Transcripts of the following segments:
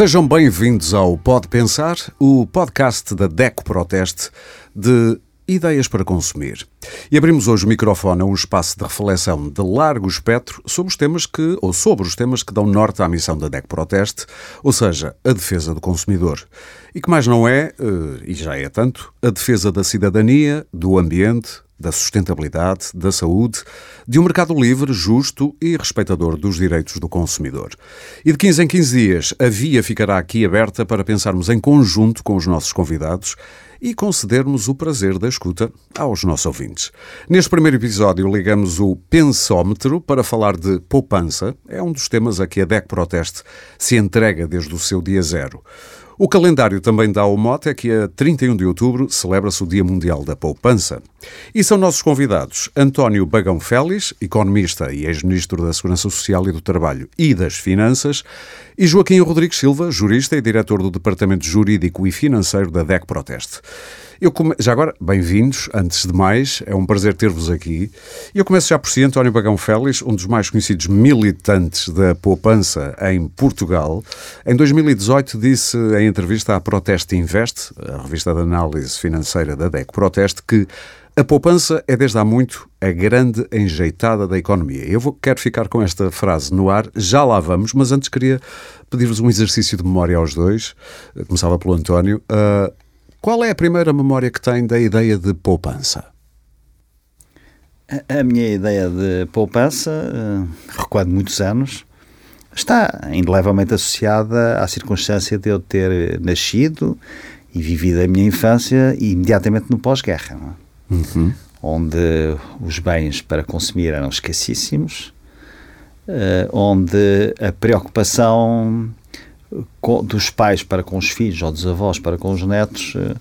Sejam bem-vindos ao Pode Pensar, o podcast da DECO Proteste de ideias para consumir. E abrimos hoje o microfone a um espaço de reflexão de largo espectro sobre os temas que, ou sobre os temas que dão norte à missão da DEC Proteste, ou seja, a defesa do consumidor. E que mais não é, eh, e já é tanto, a defesa da cidadania, do ambiente, da sustentabilidade, da saúde, de um mercado livre, justo e respeitador dos direitos do consumidor. E de 15 em 15 dias, a via ficará aqui aberta para pensarmos em conjunto com os nossos convidados e concedermos o prazer da escuta aos nossos ouvintes. Neste primeiro episódio, ligamos o pensómetro para falar de poupança. É um dos temas a que a DEC Proteste se entrega desde o seu dia zero. O calendário também dá o mote é que a 31 de outubro celebra-se o Dia Mundial da Poupança. E são nossos convidados António Bagão Félix, economista e ex-ministro da Segurança Social e do Trabalho e das Finanças, e Joaquim Rodrigues Silva, jurista e diretor do Departamento Jurídico e Financeiro da DEC Proteste. Eu come... Já agora, bem-vindos, antes de mais, é um prazer ter-vos aqui. Eu começo já por si, António Bagão Félix, um dos mais conhecidos militantes da poupança em Portugal. Em 2018 disse em entrevista à Proteste Invest, a revista de análise financeira da DEC Proteste, que a poupança é desde há muito a grande enjeitada da economia. Eu vou, quero ficar com esta frase no ar, já lá vamos, mas antes queria pedir-vos um exercício de memória aos dois. Começava pelo António. Uh, qual é a primeira memória que tem da ideia de poupança? A, minha ideia de poupança, uh, recuado muitos anos, está indelevelmente associada à circunstância de eu ter nascido e vivido a minha infância imediatamente no pós-guerra, é? uhum. onde os bens para consumir eram escassíssimos, uh, onde a preocupação dos pais para com os filhos ou dos avós para com os netos eh,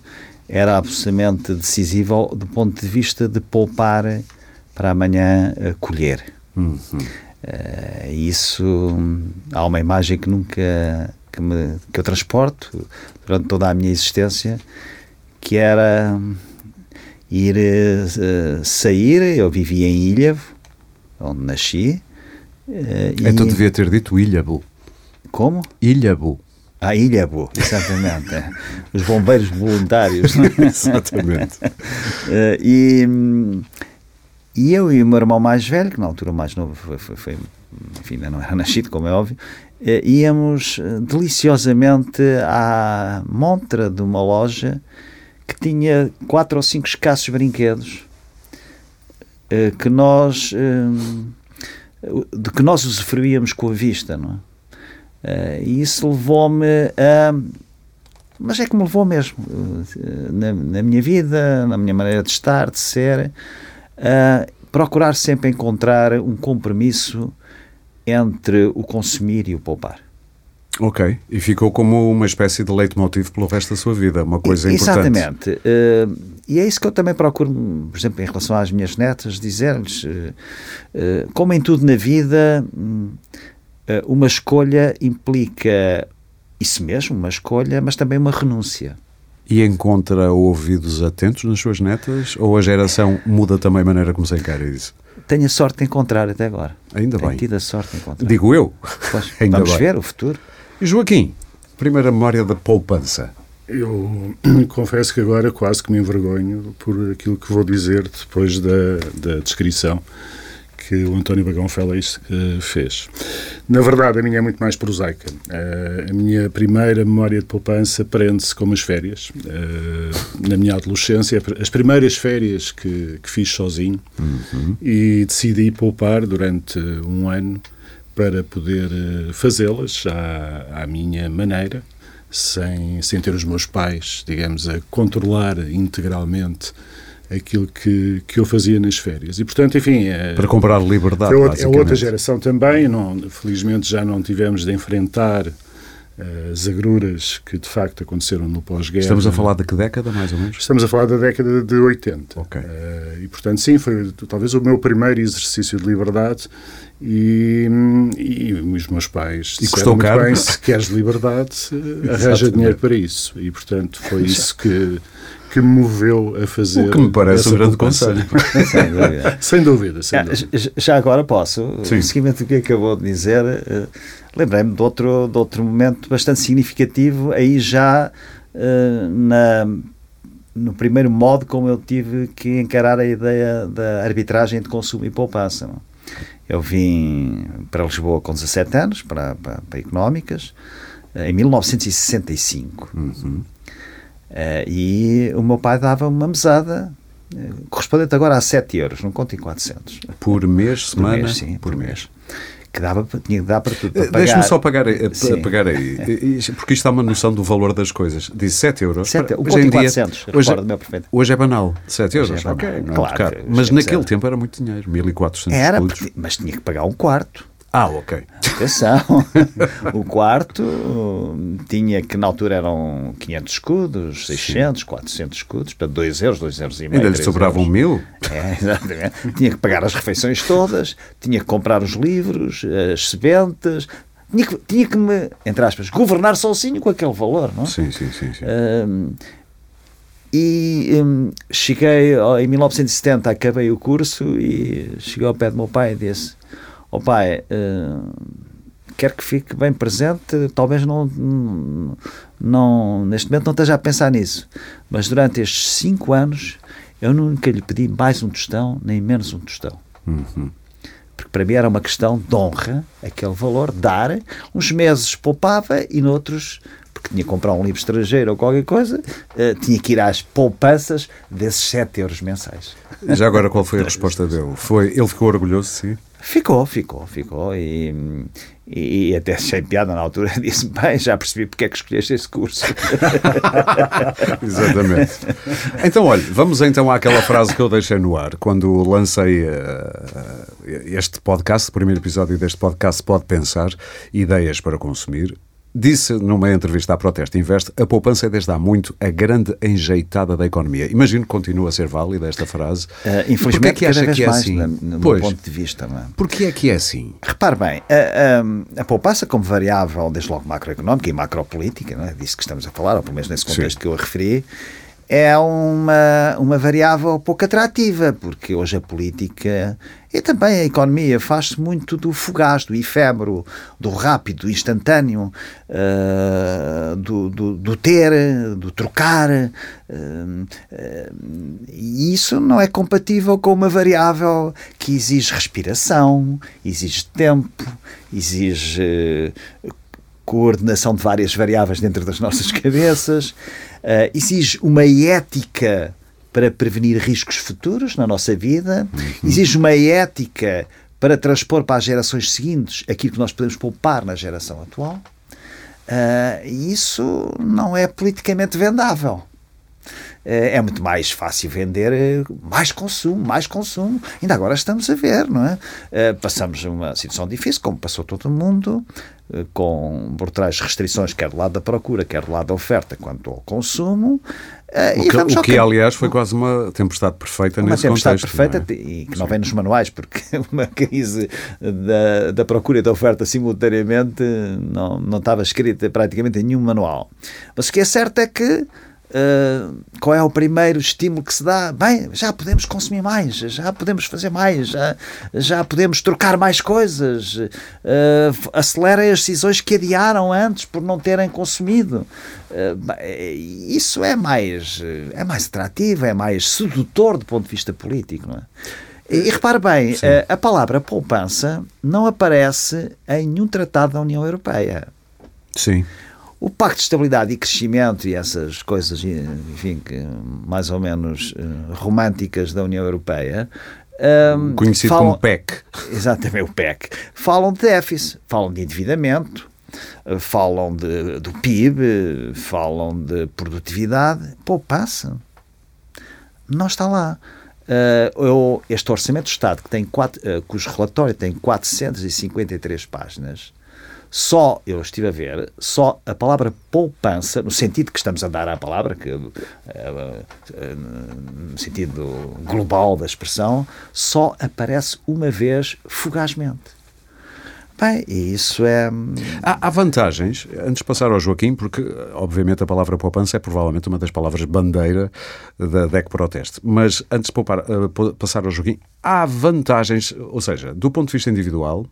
era absolutamente decisivo do ponto de vista de poupar para amanhã eh, colher. Uhum. Uh, isso há uma imagem que nunca que, me, que eu transporto durante toda a minha existência que era ir uh, sair, eu vivia em Ilhavo, onde nasci. Uh, então e... devia ter dito Ilhavo. Como? Ilhabo. Ah, Ilhabo, exatamente. é. Os bombeiros voluntários. É? exatamente. Uh, e, e eu e o meu irmão mais velho, que na altura mais novo foi, foi, foi enfim, ainda não era nascido, como é óbvio, uh, íamos eh, deliciosamente à montra de uma loja que tinha quatro ou cinco escassos brinquedos uh, que nós de que nós usufruíamos com a vista, não é? Uh, e isso levou-me a. Mas é que me levou mesmo, uh, na, na, minha vida, na minha maneira de estar, de ser, a procurar sempre encontrar um compromisso entre o consumir e o poupar. Ok, e ficou como uma espécie de leitmotiv pelo resto da sua vida, uma coisa importante. Exatamente. Uh, e é isso que eu também procuro, por exemplo, em relação às minhas netas, dizer-lhes, como em tudo na vida, um, eh, uma escolha implica isso mesmo, uma escolha, mas também uma renúncia. E encontra ouvidos atentos nas suas netas? Ou a geração muda também a maneira como se encara isso? Tenho a sorte de encontrar até agora. Ainda Tenho bem. tido a sorte de encontrar. Digo eu. Pois, Ainda vamos bem. ver o futuro. E Joaquim, primeira memória da poupança. Eu confesso que agora quase que me envergonho por aquilo que vou dizer depois da, da descrição que o António Bagão Félix fez. Na verdade, a minha é muito mais prosaica. Uh, a minha primeira memória de poupança prende-se com as férias. Uh, na minha adolescência, as primeiras férias que, que fiz sozinho uhum. e decidi poupar durante um ano para poder fazê-las à, à minha maneira, sem, sem ter os meus pais, digamos, a controlar integralmente aquilo que, que eu fazia nas férias. E, portanto, enfim... É, Para comprar liberdade, é, é outra geração também. Não, felizmente já não tivemos de enfrentar uh, as agruras que, de facto, aconteceram no pós-guerra. Estamos a falar de que década, mais ou menos? Estamos a falar da década de 80. Ok. Uh, e, portanto, sim, foi talvez o meu primeiro exercício de liberdade e, e, os meus pais e custou caro. bem, se queres liberdade, arranja dinheiro para isso. E, portanto, foi isso que que me moveu a fazer. O que me parece um grande conselho. Sem dúvida. sem dúvida, sem Ah, dúvida. Já agora posso, Sim. no seguimento do que acabou de dizer, eh, lembrei-me de outro, de outro momento bastante significativo, aí já eh, na, no primeiro modo como eu tive que encarar a ideia da arbitragem de consumo e poupança. não? Eu vim para Lisboa com 17 anos, para, para, para Económicas, eh, em 1965. Eh, e o meu pai dava uma mesada eh, correspondente agora a 7 euros, não conto em 400. Por mês, semana? Por mês, sim, por mês. Que dava, para- tinha que dar para tudo. para Eh, Deixa-me só pagar, pagar aí, porque isto dá uma noção do valor das coisas. Diz 7 euros. Sete- o Hoje em em dia- 400, hoje, perfeito. hoje é banal, 7 Hoje euros. é banal. ok, não é Claro, hoje Mas é naquele tempo era muito dinheiro, 1400 Era, escudos. porque- mas tinha que pagar um quarto. Ah, ok. Atenção, o quarto uh, tinha que na altura eram 500 escudos, 600, 400 escudos, para 2 euros, 2 euros e meio. Ainda lhe sobravam euros. mil? É, exatamente. Tinha que pagar as refeições todas, tinha que comprar os livros, as sebentes, tinha que, tinha que me, entre aspas, governar sozinho com aquele valor, não é? Sim, sim, sim. sim. Hum, e hum, cheguei em 1970, acabei o curso e cheguei ao pé do meu pai e disse: Ó pai, hum, quero que fique bem presente, talvez não, não, não- neste momento não esteja a pensar nisso, mas durante estes cinco anos eu nunca lhe pedi mais um tostão, nem menos um tostão. Uhum. Porque para mim era uma questão de honra, aquele valor, dar. Uns meses poupava e noutros, porque tinha que comprar um livro estrangeiro ou qualquer coisa, eh, tinha que ir às poupanças desses 7 euros mensais. Já agora, qual foi a resposta dele? Foi, ele ficou orgulhoso, sim? Ficou, ficou, ficou. E, e, e até achei piada na altura. Disse: Bem, já percebi porque é que escolheste esse curso. Exatamente. Então, olha, vamos então àquela frase que eu deixei no ar quando lancei eh, este podcast, o primeiro episódio deste podcast Pode Pensar, Ideias para Consumir. Disse numa entrevista à Proteste Invest, a poupança é desde há muito a grande enjeitada da economia. Imagino que continua a ser válida esta frase. Porquê infelizmente, é que acha que é mais, assim? no meu Pois. ponto de vista. Não é? Porquê é que é assim? Repare bem, a, a- a poupança como variável, desde logo macroeconómica e macropolítica, não é disso que estamos a falar, ou pelo menos nesse contexto Sim. que eu referi, é uma, uma variável pouco atrativa, porque hoje a política e também a economia faz-se muito do fugaz, do efêmero, do rápido, do instantâneo, eh, do, do, do ter, do trocar. eh, eh, e isso não é compatível com uma variável que exige respiração, exige tempo, exige coordenação de várias variáveis dentro das nossas cabeças, exige uma ética para prevenir riscos futuros na nossa vida, exige uma ética para transpor para as gerações seguintes aquilo que nós podemos poupar na geração atual. Ah, e isso não é politicamente vendável. Eh, É muito mais fácil vender eh, mais consumo, mais consumo. Ainda agora estamos a ver, não é? Passamos uma situação difícil, como passou todo o mundo, eh, com brutais restrições, quer do lado da procura, quer do lado da oferta, quanto ao consumo. Eh, O que, o que, aliás, foi quase uma tempestade perfeita Uma nesse tempestade contexto. perfeita é? e que não vem nos manuais, porque uma crise da, da procura e da oferta simultaneamente não, não estava escrita praticamente em nenhum manual. Mas o que é certo é que ah, qual é o primeiro estímulo que se dá? Bem, já podemos consumir mais, já podemos fazer mais, já, já podemos trocar mais coisas, ah, acelera as decisões que adiaram antes por não terem consumido. Bem, isso é mais, é mais atrativo, é mais sedutor do ponto de vista político, não é? E, e repare bem, a, a palavra poupança não aparece em nenhum tratado da União Europeia. Sim. O Pacto de Estabilidade e Crescimento e essas coisas, enfim, que mais ou menos eh, românticas da União Europeia. ehm, Conhecido falam- como PEC. Exatamente, o PEC. Falam de déficit, falam de endividamento, eh, falam de, do PIB, falam de produtividade. Poupança. Não está lá. Eh, eu- este Orçamento do Estado, que tem quatro, eh, cujo relatório tem 453 páginas, só, eu estive a ver, só a palavra poupança, no sentido que estamos a dar à palavra, que, eh, eh, no sentido global da expressão, só aparece uma vez fugazmente. Bem, isso é. Hum, há, há, vantagens, antes de passar ao Joaquim, porque obviamente a palavra poupança é provavelmente uma das palavras bandeira da DEC Proteste, mas antes de poupar, uh, passar ao Joaquim, há vantagens, ou seja, do ponto de vista individual,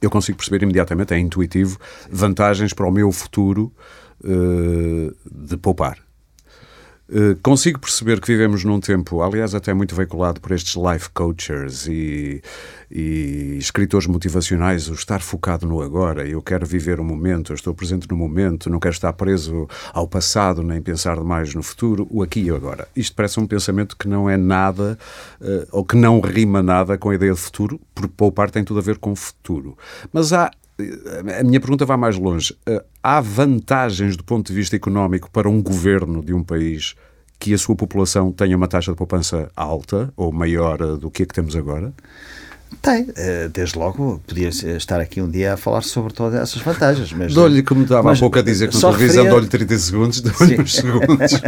eu consigo perceber imediatamente, é intuitivo, vantagens para o meu futuro uh, de poupar. Uh, consigo perceber que vivemos num tempo, aliás, até muito veiculado por estes life coaches e, e escritores motivacionais, o estar focado no agora. Eu quero viver o momento, eu estou presente no momento, não quero estar preso ao passado nem pensar demais no futuro, o aqui e agora. Isto parece um pensamento que não é nada, uh, ou que não rima nada com a ideia de futuro, porque poupar tem tudo a ver com o futuro. Mas há a minha pergunta vai mais longe. Eh, há vantagens do ponto de vista económico para um governo de um país que a sua população tenha uma taxa de poupança alta ou maior eh, do que a que temos agora? Tem, eh, desde logo, podia estar aqui um dia a falar sobre todas essas vantagens. Mas, dou-lhe, como estava há pouco a dizer, com a televisão, referia... dou-lhe 30 segundos, dou-lhe uns segundos.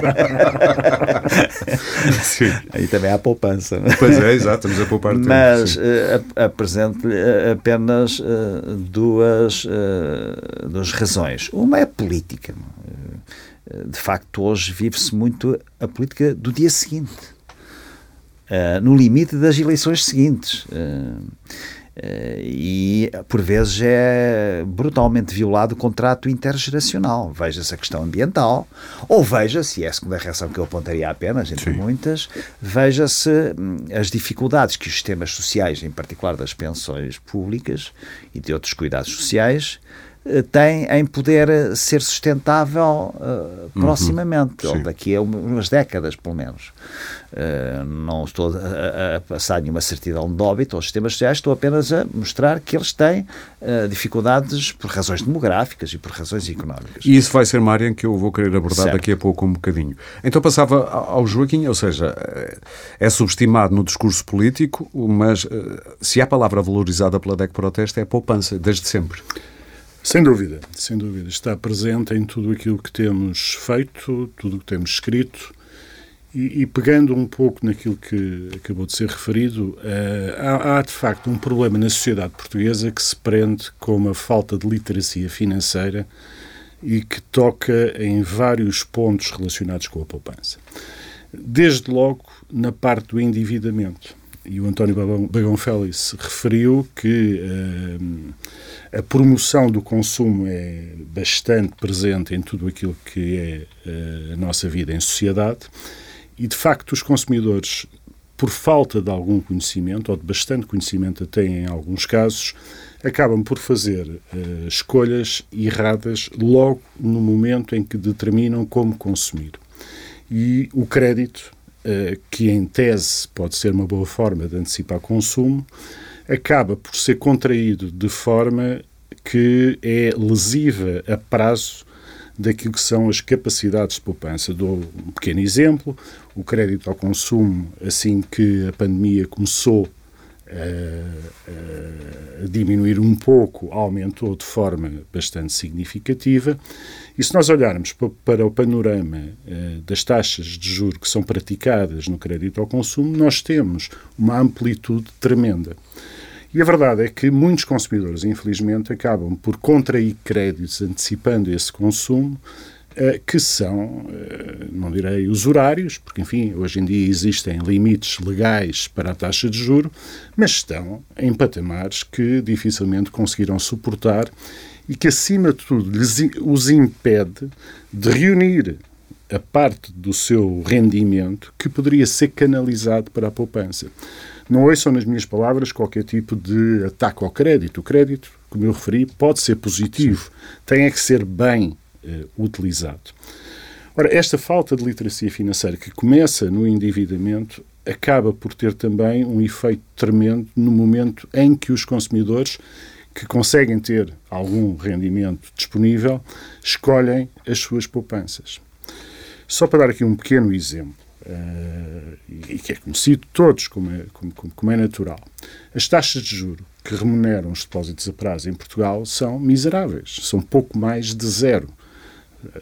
Aí também há poupança. Pois é, exato, estamos a poupar tempo. Mas uh, apresento-lhe apenas uh, duas, duas razões. Uma é política. De facto, hoje vive-se muito a política do dia seguinte no limite das eleições seguintes. Uh, e por vezes é brutalmente violado o contrato intergeracional. Veja-se a questão ambiental, ou veja-se, é a segunda reação que eu apontaria apenas, entre Sim. muitas, veja-se hum, as dificuldades que os sistemas sociais, em particular das pensões públicas e de outros cuidados sociais, tem em poder ser sustentável uh, proximamente, uhum, ou daqui a umas décadas, pelo menos. Uh, não estou a, a, passar nenhuma certidão de óbito aos sistemas sociais, estou apenas a mostrar que eles têm uh, dificuldades por razões demográficas e por razões económicas. E isso vai ser uma área em que eu vou querer abordar certo. daqui a pouco um bocadinho. Então passava ao Joaquim, ou seja, é subestimado no discurso político, mas se há palavra valorizada pela DEC Proteste é a poupança, desde sempre. Sem dúvida, sem dúvida. Está presente em tudo aquilo que temos feito, tudo o que temos escrito. E, e, pegando um pouco naquilo que acabou de ser referido, uh, há, há, de facto um problema na sociedade portuguesa que se prende com a falta de literacia financeira e que toca em vários pontos relacionados com a poupança. Desde logo na parte do endividamento. E o António Bagão Félix referiu que. Uh, a promoção do consumo é bastante presente em tudo aquilo que é eh, a nossa vida em sociedade e, de facto, os consumidores, por falta de algum conhecimento, ou de bastante conhecimento até em alguns casos, acabam por fazer uh, escolhas erradas logo no momento em que determinam como consumir. E o crédito, uh, que em tese pode ser uma boa forma de antecipar consumo, acaba por ser contraído de forma que é lesiva a prazo daquilo que são as capacidades de poupança. Dou um pequeno exemplo: o crédito ao consumo, assim que a pandemia começou a, a diminuir um pouco, aumentou de forma bastante significativa. E se nós olharmos para o panorama uh, das taxas de juro que são praticadas no crédito ao consumo, nós temos uma amplitude tremenda. E a verdade é que muitos consumidores, infelizmente, acabam por contrair créditos antecipando esse consumo, que são, uh, não direi usurários, porque, enfim, hoje em dia existem limites legais para a taxa de juro, mas estão em patamares que dificilmente conseguirão suportar e que, acima de tudo, lhes, os impede de reunir a parte do seu rendimento que poderia ser canalizado para a poupança. Não ouçam nas minhas palavras qualquer tipo de ataque ao crédito. O crédito, como eu referi, pode ser positivo, tem é que ser bem utilizado. Ora, esta falta de literacia financeira que começa no endividamento acaba por ter também um efeito tremendo no momento em que os consumidores que conseguem ter algum rendimento disponível escolhem as suas poupanças. Só para dar aqui um pequeno exemplo. Uh, e que é conhecido todos, como é, como, como é natural. As taxas de juro que remuneram os depósitos a prazo em Portugal são miseráveis, são pouco mais de zero.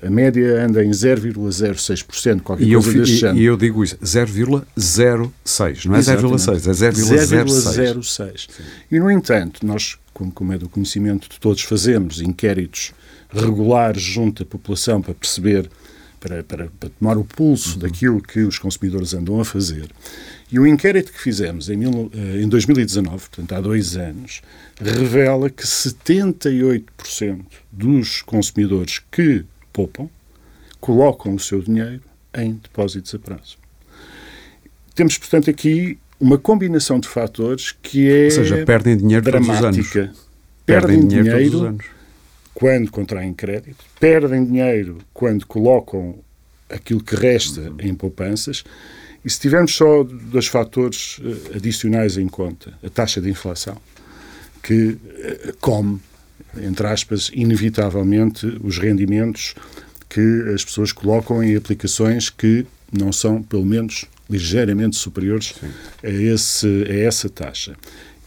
A média anda em 0,06%, qualquer e coisa eu, e, e eu digo isso, 0,06, não é 0,6, é 0,06. 0,06. E, no entanto, nós, como, como é do conhecimento de todos, fazemos inquéritos regulares junto à população para perceber, para, para, para tomar o pulso uhum. daquilo que os consumidores andam a fazer. E o inquérito que fizemos em, mil, eh, em 2019, portanto há dois anos, revela que 78% dos consumidores que poupam colocam o seu dinheiro em depósitos a prazo. Temos, portanto, aqui uma combinação de fatores que é. Ou seja, perdem dinheiro dramática. todos os anos. Perdem, perdem dinheiro, dinheiro todos os anos. quando contraem crédito, perdem dinheiro quando colocam aquilo que resta uhum. em poupanças. E se tivermos só dois fatores eh, adicionais em conta, a taxa de inflação, que eh, come, entre aspas, inevitavelmente os rendimentos que as pessoas colocam em aplicações que não são, pelo menos, ligeiramente superiores a, esse, a essa taxa.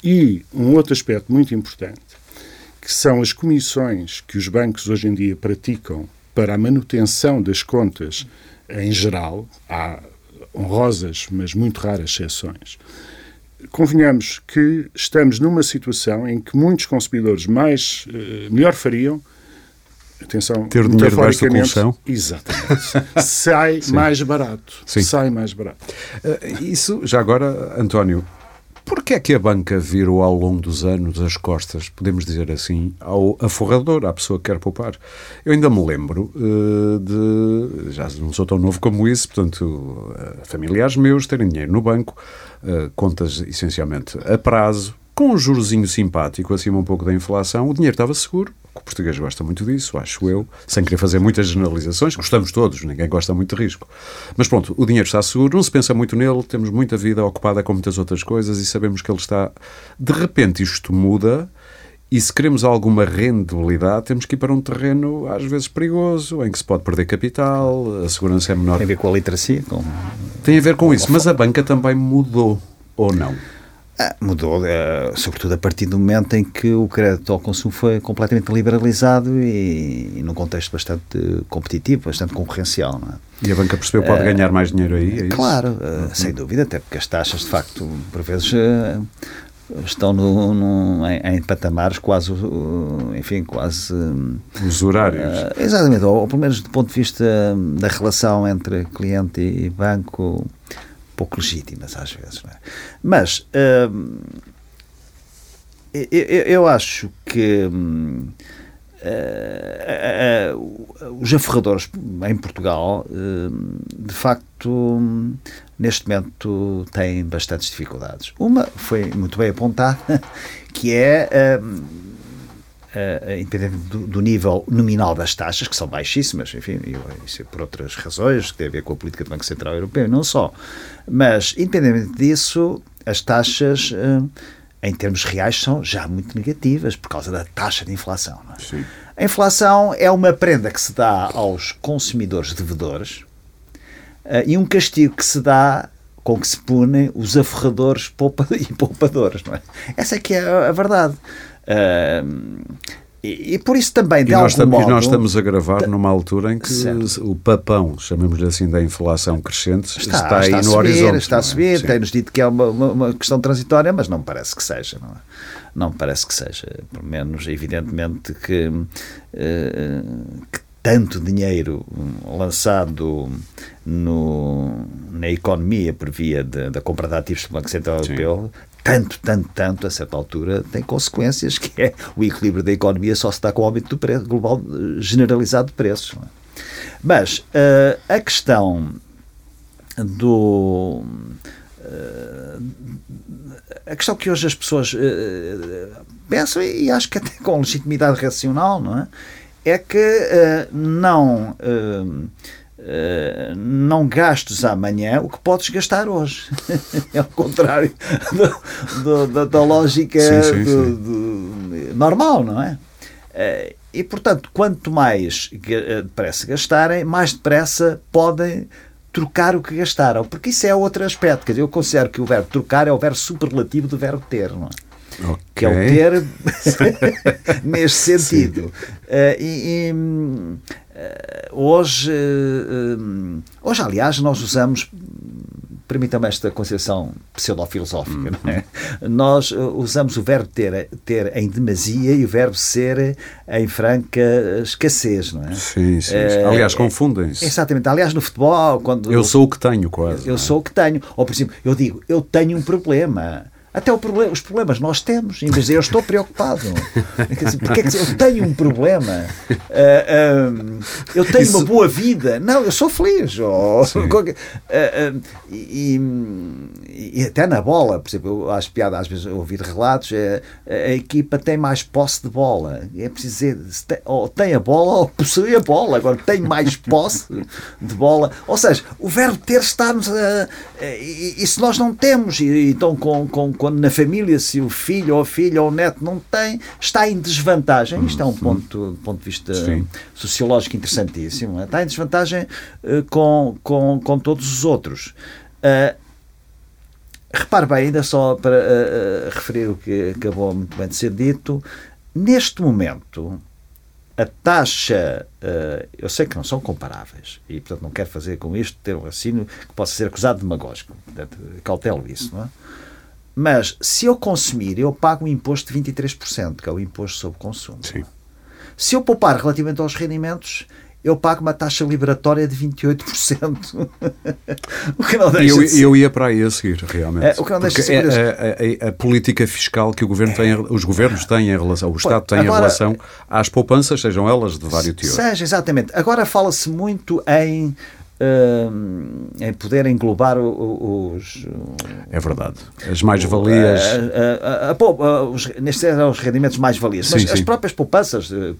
E um outro aspecto muito importante, que são as comissões que os bancos hoje em dia praticam para a manutenção das contas em geral, há honrosas, mas muito raras exceções. Convenhamos que estamos numa situação em que muitos consumidores mais uh, melhor fariam atenção, ter dinheiro debaixo da colchão. Exatamente. sai mais barato. Sim. Sai mais barato. Uh, isso, já agora, António, Porquê é que a banca virou ao longo dos anos as costas, podemos dizer assim, ao aforrador, à pessoa que quer poupar? Eu ainda me lembro uh, de. Já não sou tão novo como isso, portanto, uh, familiares meus terem dinheiro no banco, uh, contas essencialmente a prazo, com um jurozinho simpático, acima um pouco da inflação, o dinheiro estava seguro. O português gosta muito disso, acho eu, sem querer fazer muitas generalizações. Gostamos todos, ninguém gosta muito de risco. Mas pronto, o dinheiro está seguro, não se pensa muito nele, temos muita vida ocupada com muitas outras coisas e sabemos que ele está. De repente isto muda. E se queremos alguma rendibilidade, temos que ir para um terreno às vezes perigoso, em que se pode perder capital, a segurança é menor. Tem a ver com a literacia? Com... Tem a ver com isso, mas a banca também mudou, ou não? Ah, mudou, uh, sobretudo a partir do momento em que o crédito ao consumo foi completamente liberalizado e, e num contexto bastante competitivo, bastante concorrencial. É? E a banca percebeu que pode uh, ganhar mais dinheiro aí? É claro, uh, sem dúvida, até porque as taxas, de facto, por vezes estão no, no, em, em, patamares quase, enfim, quase... Os horários. exatamente, ou, ou pelo menos do ponto de vista da relação entre cliente e banco pouco legítimas às vezes. É? Mas hum, eu, eu, acho que uh, uh, os aferradores em Portugal, hum, de facto, neste momento têm bastantes dificuldades. Uma foi muito bem apontada, que é uh, independente do, do, nível nominal das taxas, que são baixíssimas, enfim, isso é por outras razões, que tem a ver com a política do Banco Central Europeu, não só. Mas, independente disso, as taxas, uh, em termos reais, são já muito negativas por causa da taxa de inflação. É? A inflação é uma prenda que se dá aos consumidores devedores uh, e um castigo que se dá com que se punem os aferradores poupa e poupadores. Não é? Essa é que é a verdade. Uh, e, e, por isso também, de e nós, estamos, modo, e nós estamos a gravar numa altura em que certo. o papão, chamemos-lhe assim, da inflação crescente, está, está aí está no subir, horizonte. Está a é? subir, é? tem-nos dito que é uma, uma, uma, questão transitória, mas não parece que seja. Não, é? não parece que seja. Pelo menos, evidentemente, que, uh, que tanto dinheiro lançado no, na economia por via de, da compra de ativos do Banco Central Europeu tanto, tanto, tanto, a certa altura, tem consequências, que é o equilíbrio da economia só se dá com o aumento do preço global generalizado de preços. É? Mas uh, a questão do. Uh, a questão que hoje as pessoas uh, pensam, e acho que até com legitimidade racional, não é? É que não Uh, não gastes amanhã o que podes gastar hoje. é o contrário do, do, da, da, lógica sim, sim, do, normal, não é? Uh, e, portanto, quanto mais eh, depressa gastarem, mais depressa podem trocar o que gastaram. Porque isso é outro aspecto. Quer dizer, eu considero que o verbo trocar é o verbo superlativo do verbo ter, não é? Okay. Que é o ter neste sentido. Uh, e, e hoje, hoje, aliás, nós usamos permita-me esta concepção pseudo-filosófica, não é? Nós usamos o verbo ter, ter em demasia e o verbo ser em franca escassez, não é? Sim, sim. Aliás, confundem-se. Exatamente. Aliás, no futebol, quando. Eu sou o que tenho, quase. Eu, eu sou o que tenho. Ou, por exemplo, eu digo, eu tenho um problema. Até problema, os problemas nós temos, em vez de eu estou preocupado. porque é que eu tenho um problema? Uh, uh, eu tenho Isso... uma boa vida. Não, eu sou feliz. Oh, uh, e, e, até na bola, por exemplo, eu acho piada às vezes ouvir relatos, é, a equipa tem mais posse de bola. É preciso dizer, tem, ou tem a bola ou possui a bola. Agora tem mais posse de bola. Ou seja, o verbo ter está-nos a. E, e, se nós não temos, e, então com, com quando na família, se o filho ou a filha ou o neto não tem, está em desvantagem. Isto é um ponto, ponto de vista Sim. sociológico interessantíssimo. É? Está em desvantagem uh, com, com, com todos os outros. Uh, repare bem, ainda só para uh, referir o que acabou muito bem de ser dito, neste momento a taxa, uh, eu sei que não são comparáveis e, portanto, não quero fazer com isto ter um raciocínio que possa ser acusado de demagógico. Cautelo isso, não é? Mas se eu consumir, eu pago um imposto de 23%, que é o imposto sobre consumo. Sim. Se eu poupar relativamente aos rendimentos, eu pago uma taxa liberatória de 28%. o que não deixa eu, de ser... eu ia para aí a seguir, realmente. É, o que não deixa de ser é a, a, a, política fiscal que o governo tem, os governos têm em relação, o Estado tem Agora, em relação às poupanças, sejam elas de vários teores. Seja, exatamente. Agora fala-se muito em uh, em poder englobar os. É verdade. As mais-valias. Neste caso, os rendimentos mais-valias. Mas sim. as próprias poupanças, do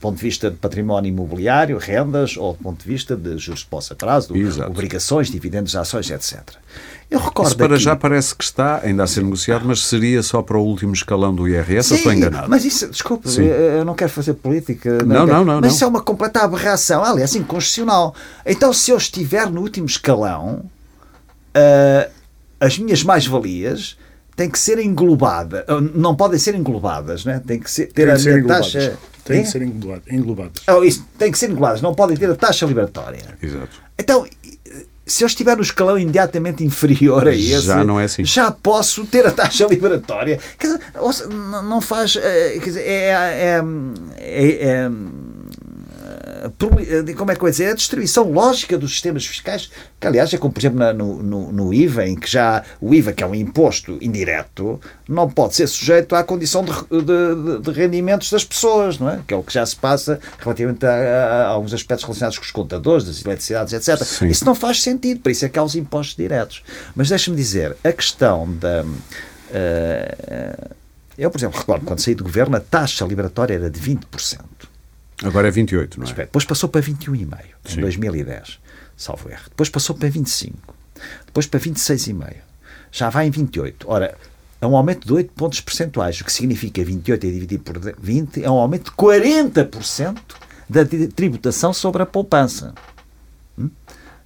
ponto de vista de património imobiliário, rendas, ou do ponto de vista de juros de posse a prazo, obrigações, dividendos, ações, etc. Eu recordo Isso para aqui... já parece que está ainda a ser negociado, mas seria só para o último escalão do IRS, Sim, ou estou enganado? Mas isso, desculpe, eu não quero fazer política. Não, não, não. Mas não. isso é uma completa aberração, aliás, inconstitucional. Então, se eu estiver no último escalão, uh, as minhas mais-valias têm que ser englobadas, não podem ser englobadas, né? tem que ser, ter tem a ser taxa. Tem é? que ser englobadas. Oh, isso, tem que ser englobadas, não podem ter a taxa liberatória. Exato. Então, se eu estiver no escalão imediatamente inferior a esse, já não é assim. Já posso ter a taxa liberatória. Quer dizer, não faz. Eh, quer dizer, é, é, é, é eh, como é que eu dizer, a distribuição lógica dos sistemas fiscais, que aliás é como, por exemplo, no, no, no, IVA, em que já o IVA, que é um imposto indireto, não pode ser sujeito à condição de, de, de rendimentos das pessoas, não é? Que é o que já se passa relativamente a, a, a alguns aspectos relacionados com os contadores, das eletricidades, etc. Sim. Isso não faz sentido, por isso é que há os impostos diretos. Mas deixa-me dizer, a questão da. Uh, eu, por exemplo, recordo quando saí do governo, a taxa liberatória era de 20%. Agora é 28, não é? Depois passou para 21,5 em 2010, salvo erro. Depois passou para 25. Depois para 26,5. Já vai em 28. Ora, é um aumento de 8 pontos percentuais, o que significa 28 é dividido por 20, é um aumento de 40% da tributação sobre a poupança. Hum?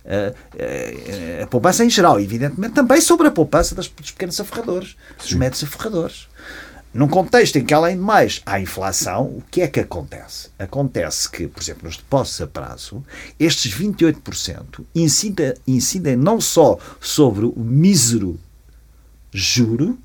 A, a, a, poupança em geral, evidentemente, também sobre a poupança das, dos pequenos aferradores, dos médios aferradores. Num contexto em que, além de mais, há inflação, o que é que acontece? Acontece que, por exemplo, nos depósitos a prazo, estes 28% incidem, incidem não só sobre o mísero juro,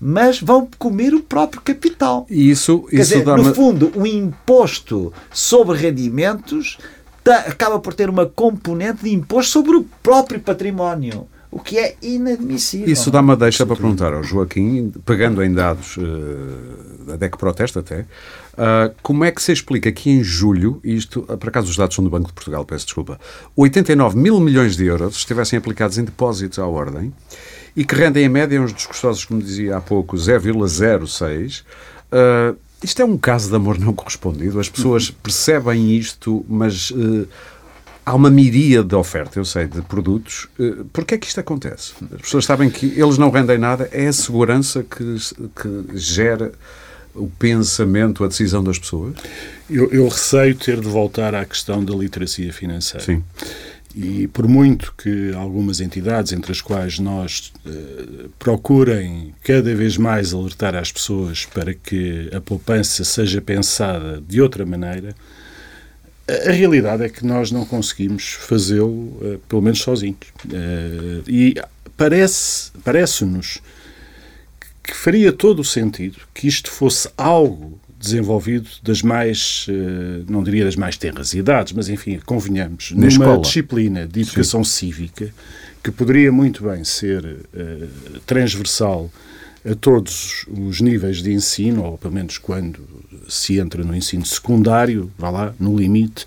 mas vão comer o próprio capital. Isso, Quer isso dizer, dá no fundo, o imposto sobre rendimentos acaba por ter uma componente de imposto sobre o próprio património o que é inadmissível. Isso dá uma deixa para perguntar ao Joaquim, pegando em dados uh, da DEC Protesta até, uh, como é que se explica que em julho, isto, uh, por acaso os dados são do Banco de Portugal, peço desculpa, 89 mil milhões de euros estivessem aplicados em depósitos à ordem e que rendem em média uns discursosos, como dizia há pouco, 0,06. Uh, isto é um caso de amor não correspondido. As pessoas percebem isto, mas uh, há uma miríade de oferta, eu sei, de produtos. Eh, Porquê é que isto acontece? As pessoas sabem que eles não rendem nada, é a segurança que, que gera o pensamento, a decisão das pessoas? Eu, eu, receio ter de voltar à questão da literacia financeira. Sim. E por muito que algumas entidades, entre as quais nós eh, procurem cada vez mais alertar as pessoas para que a poupança seja pensada de outra maneira, a, realidade é que nós não conseguimos fazê-lo, uh, pelo menos sozinhos. Uh, e parece, parece-nos que faria todo o sentido que isto fosse algo desenvolvido das mais, não diria das mais tenras idades, mas enfim, convenhamos, Na numa escola. disciplina de educação Sim. cívica que poderia muito bem ser uh, transversal a todos os níveis de ensino, ou pelo menos quando se entra no ensino secundário, vá lá, no limite,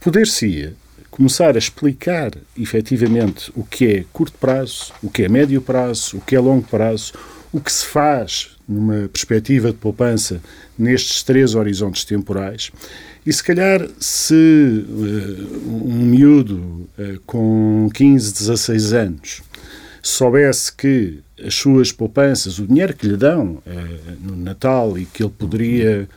poder-se começar a explicar efetivamente o que é curto prazo, o que é médio prazo, o que é longo prazo, o que se faz numa perspectiva de poupança nestes três horizontes temporais. E se calhar, se uh, um miúdo uh, com 15, 16 anos soubesse que as suas poupanças, o dinheiro que lhe dão uh, no Natal e que ele poderia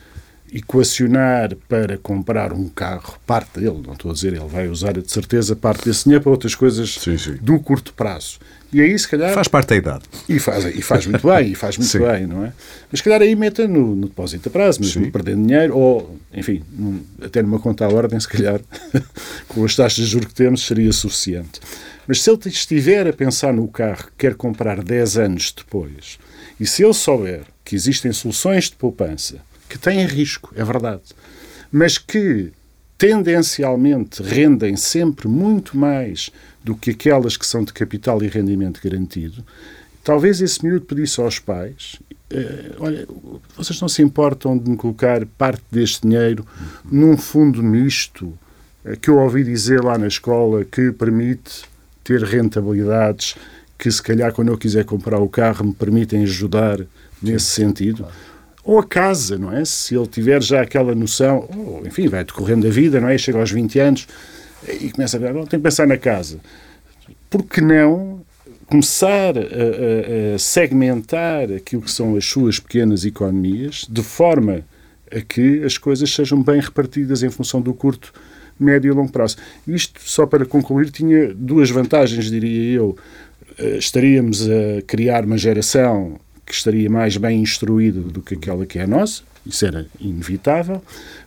equacionar para comprar um carro, parte dele, não estou a dizer, ele vai usar de certeza parte desse dinheiro para outras coisas sim, sim. do curto prazo. E aí, se calhar. Faz parte da idade. E faz, e faz muito bem, e faz muito bem, não é? Mas, se calhar, aí meta no, no depósito a prazo, mesmo Sim. perdendo dinheiro, ou, enfim, num, até numa conta à ordem, se calhar, com as taxas de juros que temos, seria suficiente. Mas se ele estiver a pensar no carro que quer comprar 10 anos depois, e se ele souber que existem soluções de poupança que têm risco, é verdade, mas que tendencialmente rendem sempre muito mais do que aquelas que são de capital e rendimento garantido, talvez esse miúdo pedisse aos pais Uh, olha, vocês não se importam de me colocar parte deste dinheiro num fundo misto uh, que eu ouvi dizer lá na escola que permite ter rentabilidades que, se calhar, quando eu quiser comprar o carro, me permitem ajudar nesse sentido. Ou a casa, não é? Se ele tiver já aquela noção, ou, enfim, vai decorrendo a vida, não é? Chega aos 20 anos e começa a ver, tem que pensar na casa. Por que não começar a, a, a, segmentar aquilo que são as suas pequenas economias de forma a que as coisas sejam bem repartidas em função do curto, médio e longo prazo. Isto, só para concluir, tinha duas vantagens, diria eu. Eh, estaríamos a criar uma geração que estaria mais bem instruída do que aquela que é a nossa, isso era inevitável,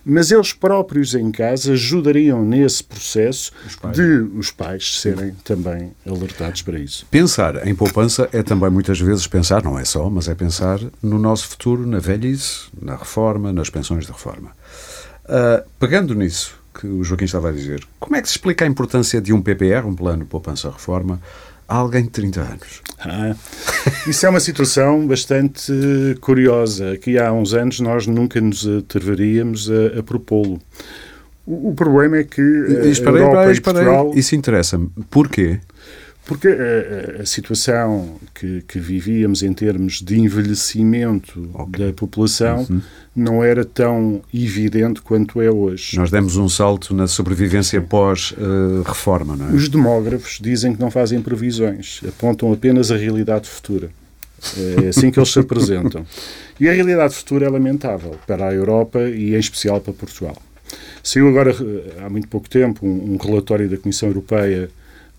mas eles próprios em casa ajudariam nesse processo os de os pais serem também alertados para isso. Pensar em poupança é também muitas vezes pensar, não é só, mas é pensar no nosso futuro, na velhice, na reforma, nas pensões de reforma. Uh, pegando nisso que o Joaquim estava a dizer, como é que se explica a importância de um PPR, um plano poupança-reforma, a alguém de 30 anos? Ah, isso é uma situação bastante curiosa. Aqui há uns anos nós nunca nos atreveríamos a, a propô-lo. O, o, problema é que. Esperei, Europa esperei, Portugal... Isso interessa-me. Porquê? Porque a, a situação que, que, vivíamos em termos de envelhecimento okay. da população uhum. não era tão evidente quanto é hoje. Nós demos um salto na sobrevivência pós-reforma, uh, não é? Os demógrafos dizem que não fazem previsões, apontam apenas a realidade futura. É assim que eles se apresentam. E a realidade futura é lamentável para a Europa e, em especial, para Portugal. Saiu agora, há muito pouco tempo, um, um relatório da Comissão Europeia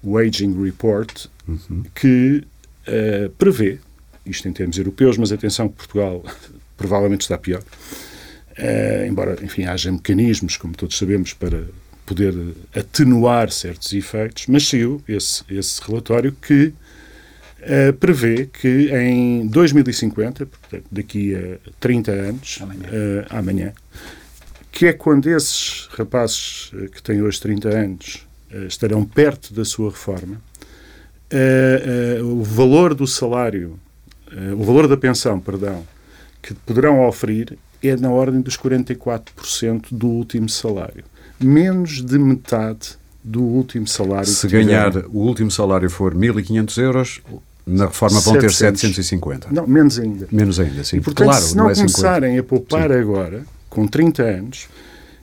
o Aging Report, uhum. que uh, prevê, isto em termos europeus, mas atenção que Portugal provavelmente está pior, uh, embora, enfim, haja mecanismos, como todos sabemos, para poder atenuar certos efeitos, mas saiu esse, esse relatório que uh, prevê que em 2050, portanto, daqui a 30 anos, amanhã. amanhã, que é quando esses rapazes que têm hoje 30 anos estarão perto da sua reforma, uh, uh, o valor do salário, o valor da pensão, perdão, que poderão oferir é na ordem dos 44% do último salário. Menos de metade do último salário. Se ganhar o último salário for 1.500 euros, na reforma vão 700. ter 750. Não, menos ainda. Menos ainda, sim. E, portanto, claro, se não, não é começarem 50. a poupar sim. agora, com 30 anos,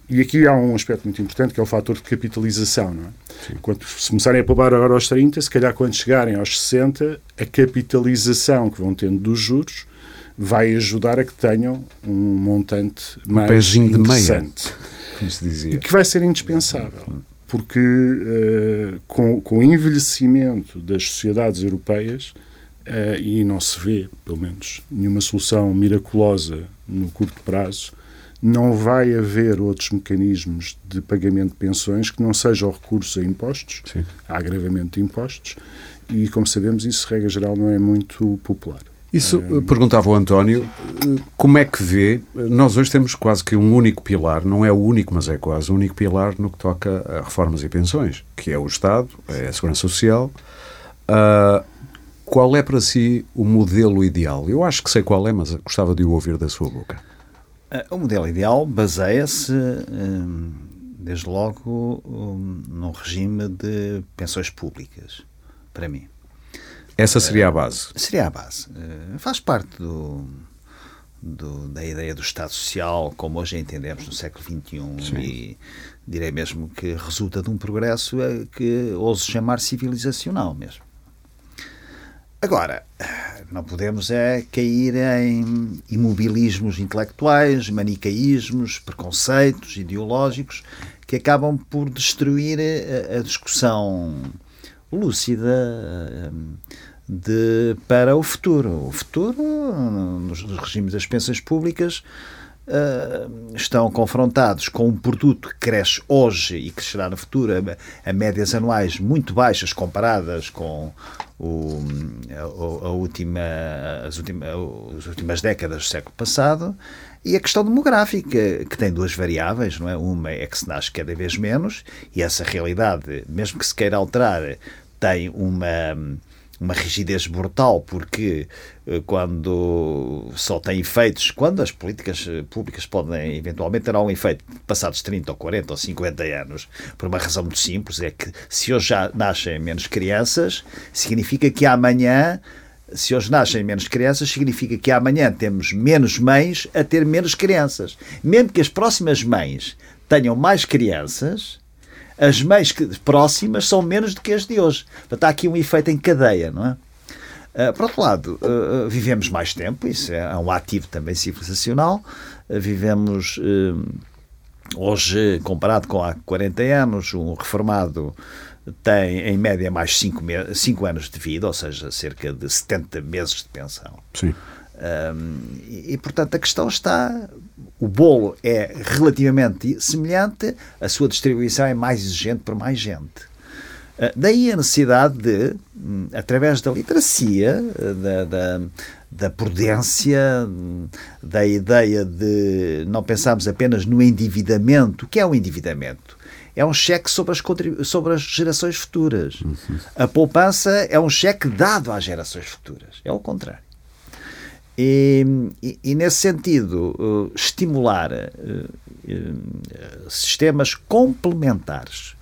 e aqui há um aspecto muito importante que é o fator de capitalização. Não é? Quando se começarem a poupar agora aos 30, se calhar quando chegarem aos 60, a capitalização que vão tendo dos juros vai ajudar a que tenham um montante um mais interessante. como se dizia. E que vai ser indispensável. Porque uh, com, com o envelhecimento das sociedades europeias, uh, e não se vê, pelo menos, nenhuma solução miraculosa no curto prazo, não vai haver outros mecanismos de pagamento de pensões que não sejam recurso a impostos, Sim. a agravamento de impostos, e como sabemos, isso, regra geral, não é muito popular. Isso, perguntava o António, como é que vê? Nós hoje temos quase que um único pilar, não é o único, mas é quase o único pilar no que toca a reformas e pensões, que é o Estado, é a Segurança Social. Uh, qual é para si o modelo ideal? Eu acho que sei qual é, mas gostava de o ouvir da sua boca. Eh, o modelo ideal baseia-se, hum, desde logo, num regime de pensões públicas, para mim. Essa seria a base? Seria a base. Eh, faz parte do, do, da ideia do Estado Social, como hoje entendemos no século XXI, Sim. e direi mesmo que resulta de um progresso eh, que ouso chamar civilizacional mesmo. Agora, não podemos é cair em imobilismos intelectuais, manicaísmos, preconceitos ideológicos que acabam por destruir a, a discussão lúcida eh, de, para o futuro. O futuro, nos regimes das pensões públicas, Uh, estão confrontados com um produto que cresce hoje e crescerá no futuro a, a médias anuais muito baixas comparadas com o, a, a última, as, última, as últimas décadas do século passado e a questão demográfica, que tem duas variáveis, não é? Uma é que se nasce cada vez menos e essa realidade, mesmo que se queira alterar, tem uma uma rigidez brutal, porque quando só tem efeitos, quando as políticas eh, públicas podem eventualmente ter um efeito passados 30 ou 40 ou 50 anos, por uma razão muito simples, é que se hoje já nascem menos crianças, significa que amanhã se hoje nascem menos crianças, significa que amanhã temos menos mães a ter menos crianças. Mesmo que as próximas mães tenham mais crianças, as mães próximas são menos do que as de hoje. Portanto, há aqui um efeito em cadeia, não é? Uh, por outro lado, uh, vivemos mais tempo, isso é um ativo também civilizacional. Uh, vivemos hoje, comparado com há 40 anos, um reformado tem em média mais 5 anos de vida, ou seja, cerca de 70 meses de pensão. Sim. Um, e, e, portanto, a questão está. O bolo é relativamente semelhante, a sua distribuição é mais exigente por mais gente. Uh, daí a necessidade de, hum, através da literacia, da, da, da prudência, hum, da ideia de não pensarmos apenas no endividamento. O que é o endividamento? É um cheque sobre as, sobre as gerações futuras. A poupança é um cheque dado às gerações futuras. É o contrário. E, e, e nesse sentido, uh, estimular uh, uh, sistemas complementares.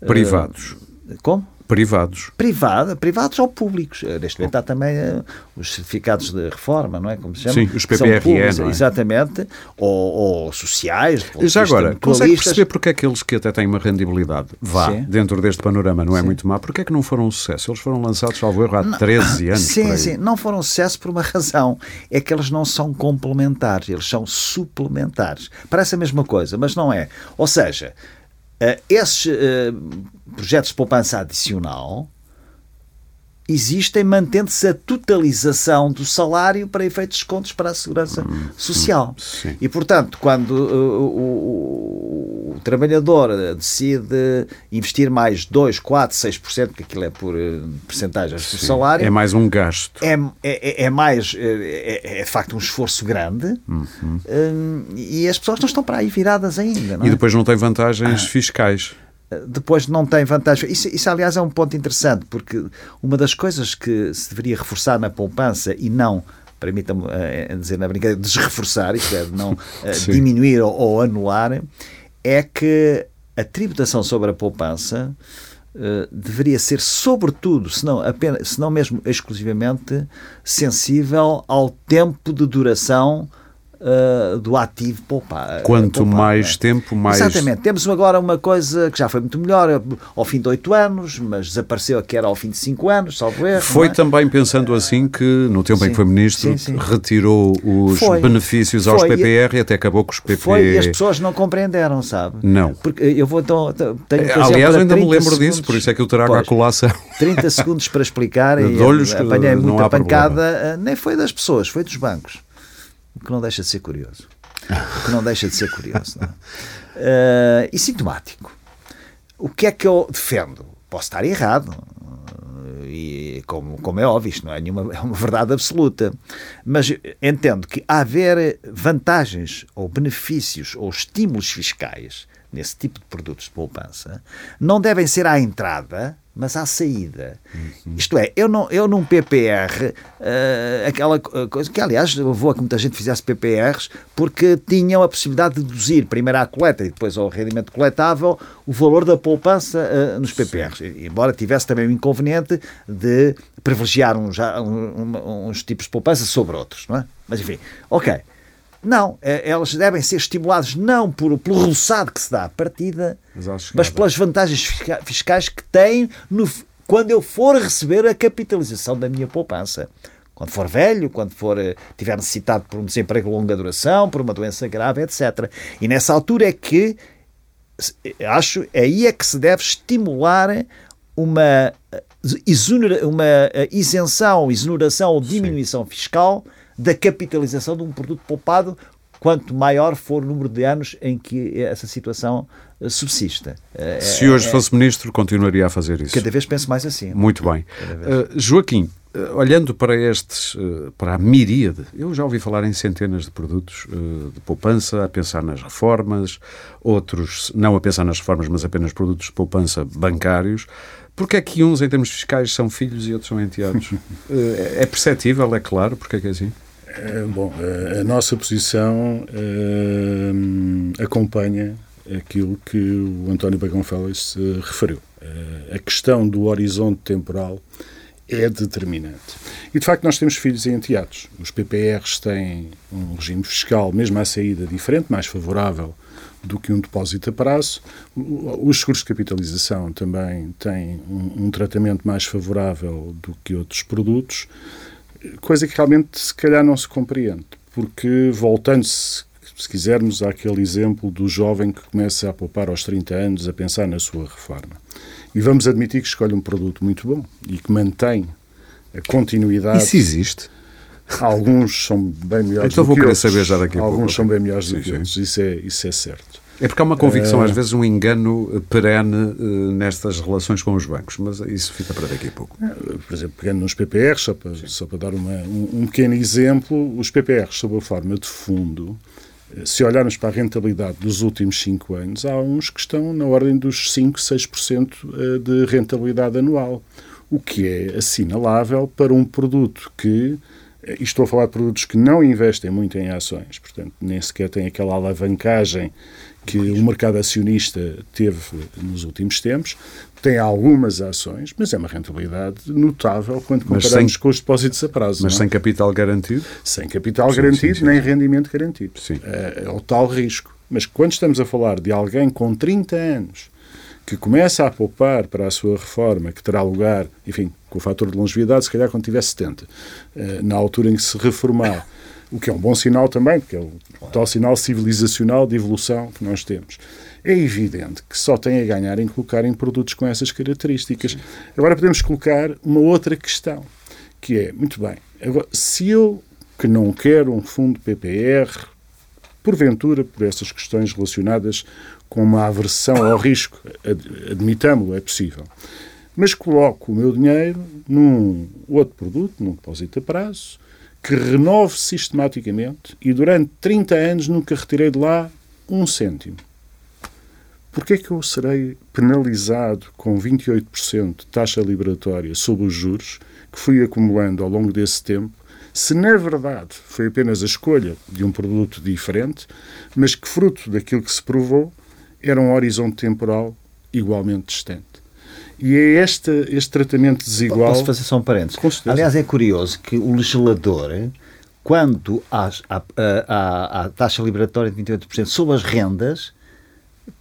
Privados. Como? Privados. Privada, privados ou públicos. Eh, neste momento há também uh, os certificados de reforma, não é? Como se chama? Sim, os PPRE, é? Exatamente. Ou, ou sociais. Já agora, consegue perceber porque é que eles que até têm uma rendibilidade, vá, sim. dentro deste panorama, não é sim. muito má, porque é que não foram um sucesso? Eles foram lançados, salvo erro, há não, 13 anos. Sim, sim, não foram um sucesso por uma razão. É que eles não são complementares, eles são suplementares. Parece a mesma coisa, mas não é. Ou seja, esses uh, projetos de poupança adicional existem mantendo-se a totalização do salário para efeitos de descontos para a segurança hum, social. Sim. E, portanto, quando uh, o, o, trabalhador decide investir mais 2, 4, 6%, porque aquilo é por uh, percentagens do salário... É mais um gasto. É, é, é, é mais... É, é, é, de facto um esforço grande uhum. um, e as pessoas não estão para aí viradas ainda. e depois não tem vantagens ah. fiscais depois não tem vantagem. Isso, isso, aliás, é um ponto interessante, porque uma das coisas que se deveria reforçar na poupança e não, permita-me uh, dizer na brincadeira, desreforçar, isto é, não uh, diminuir ou, ou, anular, é que a tributação sobre a poupança uh, deveria ser, sobretudo, se não, apenas, se não mesmo exclusivamente, sensível ao tempo de duração uh, do ativo poupar. Quanto poupar, mais é? tempo, mais. Exatamente. Temos agora uma coisa que já foi muito melhor ao fim de oito anos, mas desapareceu que era ao fim de cinco anos, salvo erro. Foi é? também pensando assim que, no tempo sim, em que foi ministro, sim, sim. retirou os foi. benefícios aos foi. PPR e até acabou com os PP. Foi e as pessoas não compreenderam, sabe? Não. Porque eu vou então. Tenho, Aliás, eu ainda me lembro segundos, disso, por isso é que eu trago pois, a colação. 30 segundos para explicar e apanhei muita pancada, problema. nem foi das pessoas, foi dos bancos o que não deixa de ser curioso. o que não deixa de ser curioso. É? uh, e sintomático. O que é que eu defendo? Posso estar errado, e como, como é óbvio, isto não é nenhuma é uma verdade absoluta, mas entendo que haver vantagens ou benefícios ou estímulos fiscais nesse tipo de produtos de poupança não devem ser à entrada mas à saída. Uhum. Isto é, eu, não, eu num PPR, uh, eh, aquela coisa que, aliás, vou a que muita gente fizesse PPRs porque tinham a possibilidade de deduzir primeiro à coleta e depois ao rendimento coletável o valor da poupança uh, nos PPRs. Sim. Embora tivesse também o inconveniente de privilegiar uns, um, uns tipos de poupança sobre outros, não é? Mas enfim, ok. Não, é, elas devem ser estimuladas não por, pelo roçado que se dá à partida, mas, mas pelas vantagens fiscais que têm no, quando eu for receber a capitalização da minha poupança. Quando for velho, quando for eh, tiver necessitado por um desemprego de longa duração, por uma doença grave, etc. E nessa altura é que acho aí é que se deve estimular uma, eh, uma eh, isenção, exoneração ou diminuição Sim. fiscal da capitalização de um produto poupado, quanto maior for o número de anos em que essa situação eh, subsista. Eh, Se hoje é, fosse ministro, continuaria a fazer isso. Cada vez penso mais assim. Muito bem. Uh, Joaquim, olhando para estes, para a miríade, eu já ouvi falar em centenas de produtos de poupança, a pensar nas reformas, outros não a pensar nas reformas, mas apenas produtos de poupança bancários. Porque é que uns, em termos fiscais, são filhos e outros são enteados? é perceptível, é claro, porque é que é assim? É, bom, a nossa posição é, acompanha aquilo que o António Bagão Félix referiu. a questão do horizonte temporal é determinante. E, de facto, nós temos filhos e enteados. Os PPRs têm um regime fiscal, mesmo à saída, diferente, mais favorável do que um depósito a prazo. Os seguros de capitalização também têm um, um tratamento mais favorável do que outros produtos coisa que realmente se calhar não se compreende, porque voltando-se, se quisermos, àquele exemplo do jovem que começa a poupar aos 30 anos a pensar na sua reforma. E vamos admitir que escolhe um produto muito bom e que mantém a continuidade. Isso existe? Alguns são bem melhores então do que outros. Então vou querer saber já daqui a Alguns pouco. são bem melhores sim, do que sim. outros, isso é, isso é certo. É porque há uma convicção, às vezes, um engano perene nestas relações com os bancos, mas isso fica para daqui a pouco. Por exemplo, pegando nos PPRs, só para, só para dar uma, um, um, pequeno exemplo, os PPRs, sob a forma de fundo, se olharmos para a rentabilidade dos últimos 5 anos, há uns que estão na ordem dos 5, 6% de rentabilidade anual, o que é assinalável para um produto que e estou a falar de produtos que não investem muito em ações, portanto, nem sequer têm aquela alavancagem que o mercado acionista teve nos últimos tempos, tem algumas ações, mas é uma rentabilidade notável quando comparamos sem, com os depósitos a prazo. Mas não? sem capital garantido? Sem capital sim, garantido, sim, sim, nem rendimento garantido. Sim. É, é o tal risco. Mas quando estamos a falar de alguém com 30 anos que começa a poupar para a sua reforma, que terá lugar, enfim, com o fator de longevidade, se calhar quando tiver 70, eh, na altura em que se reformar, o que é um bom sinal também, porque é o tal sinal civilizacional de evolução que nós temos. É evidente que só tem a ganhar em colocar em produtos com essas características. Sim. Agora podemos colocar uma outra questão, que é, muito bem, agora, se eu que não quero um fundo PPR, porventura por essas questões relacionadas com uma aversão ao risco, admitamos-lo, é possível, mas coloco o meu dinheiro num outro produto, num depósito a prazo, que renove sistematicamente e durante 30 anos nunca retirei de lá um cêntimo. Porquê é que eu serei penalizado com 28% de taxa liberatória sobre os juros que fui acumulando ao longo desse tempo, se na verdade foi apenas a escolha de um produto diferente, mas que fruto daquilo que se provou era um horizonte temporal igualmente distante? E é este, este tratamento desigual. Posso fazer só um parênteses? Aliás, é curioso que o legislador, quando há a, taxa liberatória de 28% sobre as rendas,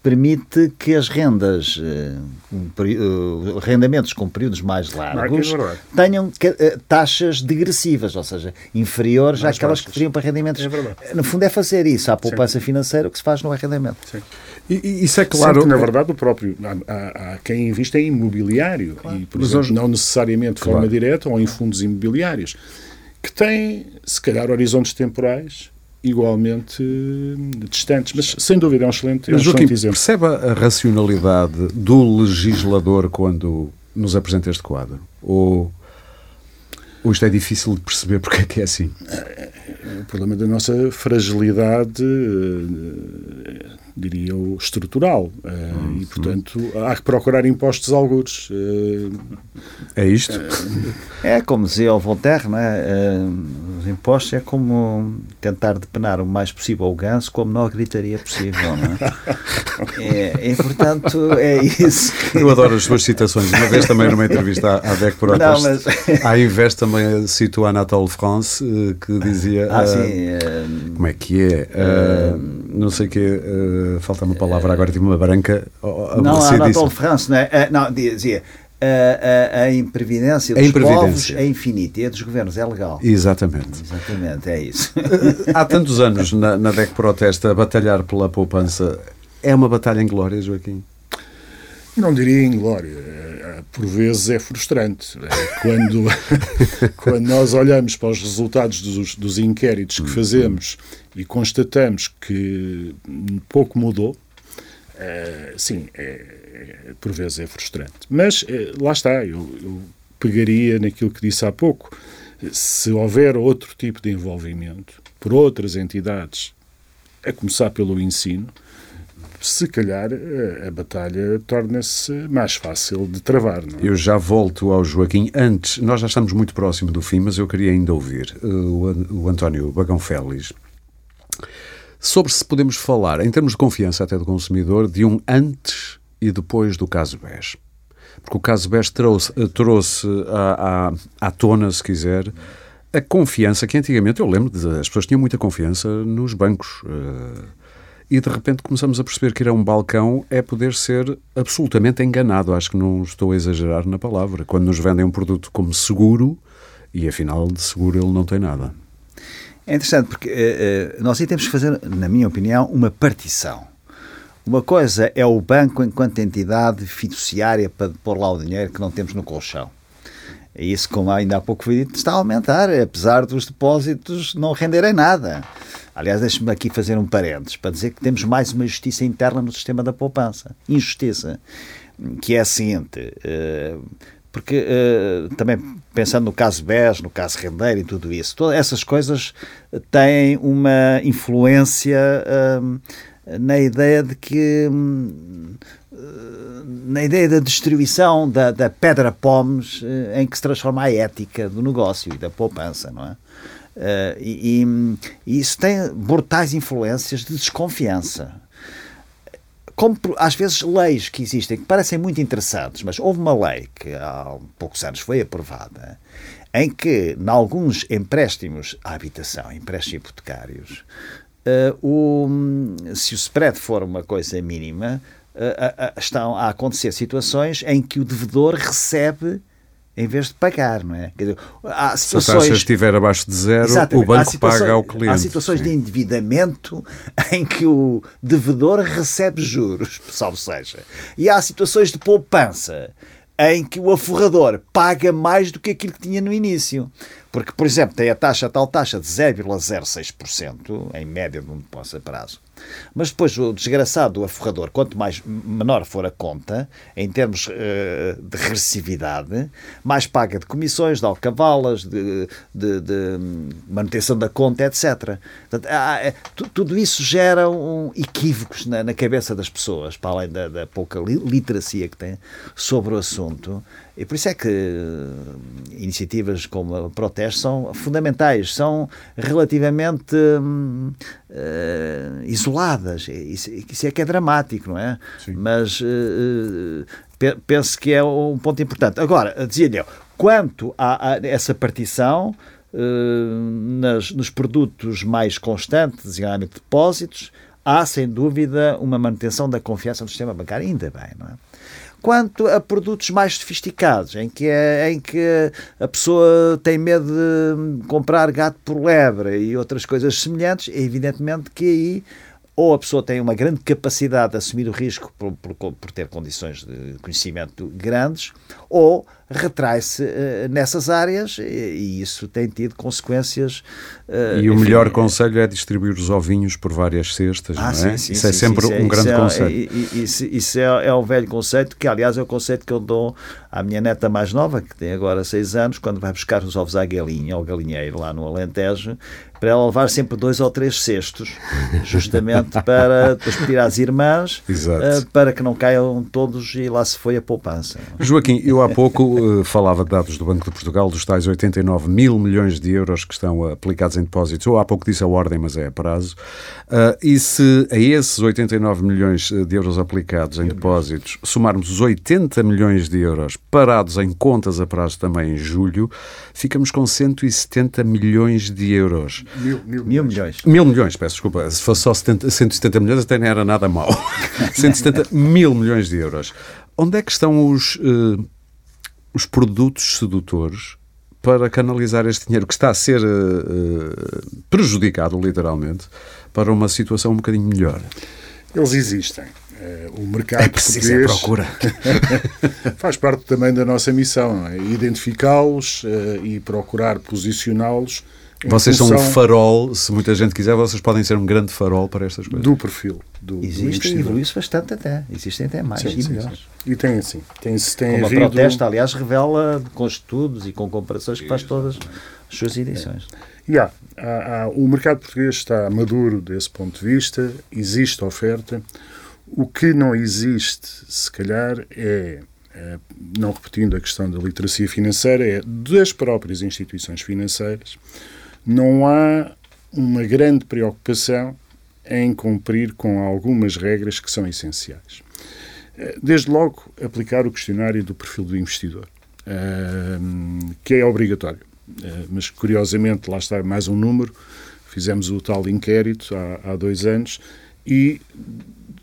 permite que as rendas, uh, rendamentos com períodos mais largos, é tenham uh, taxas degressivas, ou seja, inferiores mais àquelas baixas. que teriam para rendimentos. É no fundo, é fazer isso à poupança Sim. financeira o que se faz no arrendamento. Sim. E, isso é claro. Sempre, na verdade, o próprio. Há, há quem investe em imobiliário, claro. e, por exemplo, hoje... não necessariamente de claro. forma direta ou em fundos imobiliários, que têm, se calhar, horizontes temporais igualmente distantes. Mas, sem dúvida, é um excelente, é um Joaquim, excelente exemplo. percebe a racionalidade do legislador quando nos apresenta este quadro? Ou, ou isto é difícil de perceber porque é que é assim? O problema da nossa fragilidade, eh, diria eu, estrutural. Hum, e, portanto, hum. há que procurar impostos algures. É isto? É como dizia o Voltaire, não é? Os impostos é como tentar depenar o mais possível o ganso com a menor gritaria possível, não é? é e, portanto, é isso. Que... Eu adoro as suas citações. Uma vez também numa entrevista à, à DEC por não, mas... à invés também cito a Anatole France, eh, que dizia... Ah, uh, sim. Uh, como é que é? Uh, não sei o que, falta uma palavra agora, tive uma branca. Não, a Anatole France, não é? não, dizia a, a, a imprevidência dos a imprevidência. povos é infinita e a dos governos é legal. Exatamente. Exatamente, é isso. Há tantos anos na, na DEC Protesta a batalhar pela poupança. É uma batalha em glória, Joaquim? Não diria em glória. Por vezes é frustrante. Quando, quando nós olhamos para os resultados dos, dos inquéritos que fazemos e constatamos que pouco mudou, Uh, sim, é, é, por vezes é frustrante. Mas é, lá está, eu, eu, pegaria naquilo que disse há pouco. Se houver outro tipo de envolvimento por outras entidades, a começar pelo ensino, se calhar a, a batalha torna-se mais fácil de travar. É? Eu já volto ao Joaquim. Antes, nós já estamos muito próximo do fim, mas eu queria ainda ouvir o, o António Bagão Félix sobre se podemos falar, em termos de confiança até do consumidor, de um antes e depois do caso BES. Porque o caso BES trouxe, eh, trouxe à, à, à tona, se quiser, a confiança que antigamente, eu lembro, de, as pessoas tinham muita confiança nos bancos. Uh, e de repente começamos a perceber que ir a um balcão é poder ser absolutamente enganado. Acho que não estou a exagerar na palavra. Quando nos vendem um produto como seguro e afinal de seguro ele não tem nada. É interessante porque uh, uh, nós aí temos que fazer, na minha opinião, uma partição. Uma coisa é o banco enquanto entidade fiduciária para pôr lá o dinheiro que não temos no colchão. E isso, como ainda há pouco foi dito, está a aumentar, apesar dos depósitos não renderem nada. Aliás, deixe-me aqui fazer um parênteses para dizer que temos mais uma justiça interna no sistema da poupança. Injustiça. Que é a seguinte. Uh, porque uh, também pensando no caso BES, no caso Rendeiro e tudo isso, todas essas coisas têm uma influência uh, na ideia de que uh, na ideia da distribuição da, da pedra pomes em que se transforma a ética do negócio e da poupança, não é? E, e, isso tem brutais influências de desconfiança como às vezes leis que existem que parecem muito interessantes, mas houve uma lei que há poucos anos foi aprovada em que, em alguns empréstimos à habitação, empréstimos hipotecários, uh, o, se o spread for uma coisa mínima, estão a acontecer situações em que o devedor recebe em vez de pagar, não é? Dizer, situações... Se a taxa estiver abaixo de zero, Exatamente. o banco paga ao cliente. Há situações sim. de endividamento em que o devedor recebe juros, salvo seja. E há situações de poupança em que o aforrador paga mais do que aquilo que tinha no início. Porque, por exemplo, tem a taxa, a tal taxa de 0,06% em média de um depósito a prazo. Mas depois o desgraçado do aforrador, quanto mais menor for a conta, em termos uh, de regressividade, mais paga de comissões, de alcavalas, de, de, de manutenção da conta, etc. Portanto, há, é, tudo isso gera um, equívocos na, na, cabeça das pessoas, para além da, da pouca literacia que têm sobre o assunto. E por isso é que uh, iniciativas como a Proteste são fundamentais, são relativamente uh, isoladas. Isso, isso, é que é dramático, não é? Sim. Mas uh, penso que é um ponto importante. Agora, dizia-lhe quanto a, a essa partição nas, nos produtos mais constantes, designadamente depósitos, há sem dúvida uma manutenção da confiança no sistema bancário, ainda bem, não é? Quanto a produtos mais sofisticados, em que, é, em que a pessoa tem medo de comprar gato por lebre e outras coisas semelhantes, é evidentemente que aí ou a pessoa tem uma grande capacidade de assumir o risco por, por, por, ter condições de conhecimento grandes, ou retrai-se uh, nessas áreas e, e, isso tem tido consequências. Uh, e o enfim, melhor conselho é distribuir os ovinhos por várias cestas, ah, não é? Sim, sim, isso é sim, é sempre um grande é, conselho. Isso, isso é, é um velho conceito que, aliás, é o conceito que eu dou à minha neta mais nova, que tem agora seis anos, quando vai buscar os ovos à galinha, ao galinheiro lá no Alentejo, para ela levar sempre dois ou três cestos, justamente para depois pedir às irmãs uh, para que não caiam todos e lá se foi a poupança. Joaquim, eu há pouco uh, falava de dados do Banco de Portugal, dos tais 89 mil milhões de euros que estão aplicados em depósitos, ou há pouco disse a ordem, mas é a prazo, uh, e se a esses 89 milhões de euros aplicados em depósitos somarmos os 80 milhões de euros parados em contas a prazo também em julho, ficamos com 170 milhões de euros. Mil, mil, mil milhões. Mil milhões, peço desculpa. Se fosse só 70, 170 milhões, até não era nada mal. 170 mil milhões de euros. Onde é que estão os, uh, os produtos sedutores para canalizar este dinheiro que está a ser uh, prejudicado, literalmente, para uma situação um bocadinho melhor? Eles existem. Uh, o mercado é preciso português procura. faz parte também da nossa missão, é? identificá-los uh, e procurar posicioná-los vocês são um farol, se muita gente quiser, vocês podem ser um grande farol para estas coisas. Do perfil. Do, Existem, e evoluiu-se bastante até. Existem até mais sim, e sim, melhores. Sim. E tem assim. Tem, tem Como havido... a Protesta, aliás, revela com estudos e com comparações que faz todas as suas edições. É. E há, há, há, o mercado português está maduro desse ponto de vista, existe oferta. O que não existe, se calhar, é, é não repetindo a questão da literacia financeira, é das próprias instituições financeiras não há uma grande preocupação em cumprir com algumas regras que são essenciais. Eh, desde logo, aplicar o questionário do perfil do investidor, ehm, que é obrigatório. Eh, mas, curiosamente, lá está mais um número. Fizemos o tal inquérito há, há dois anos e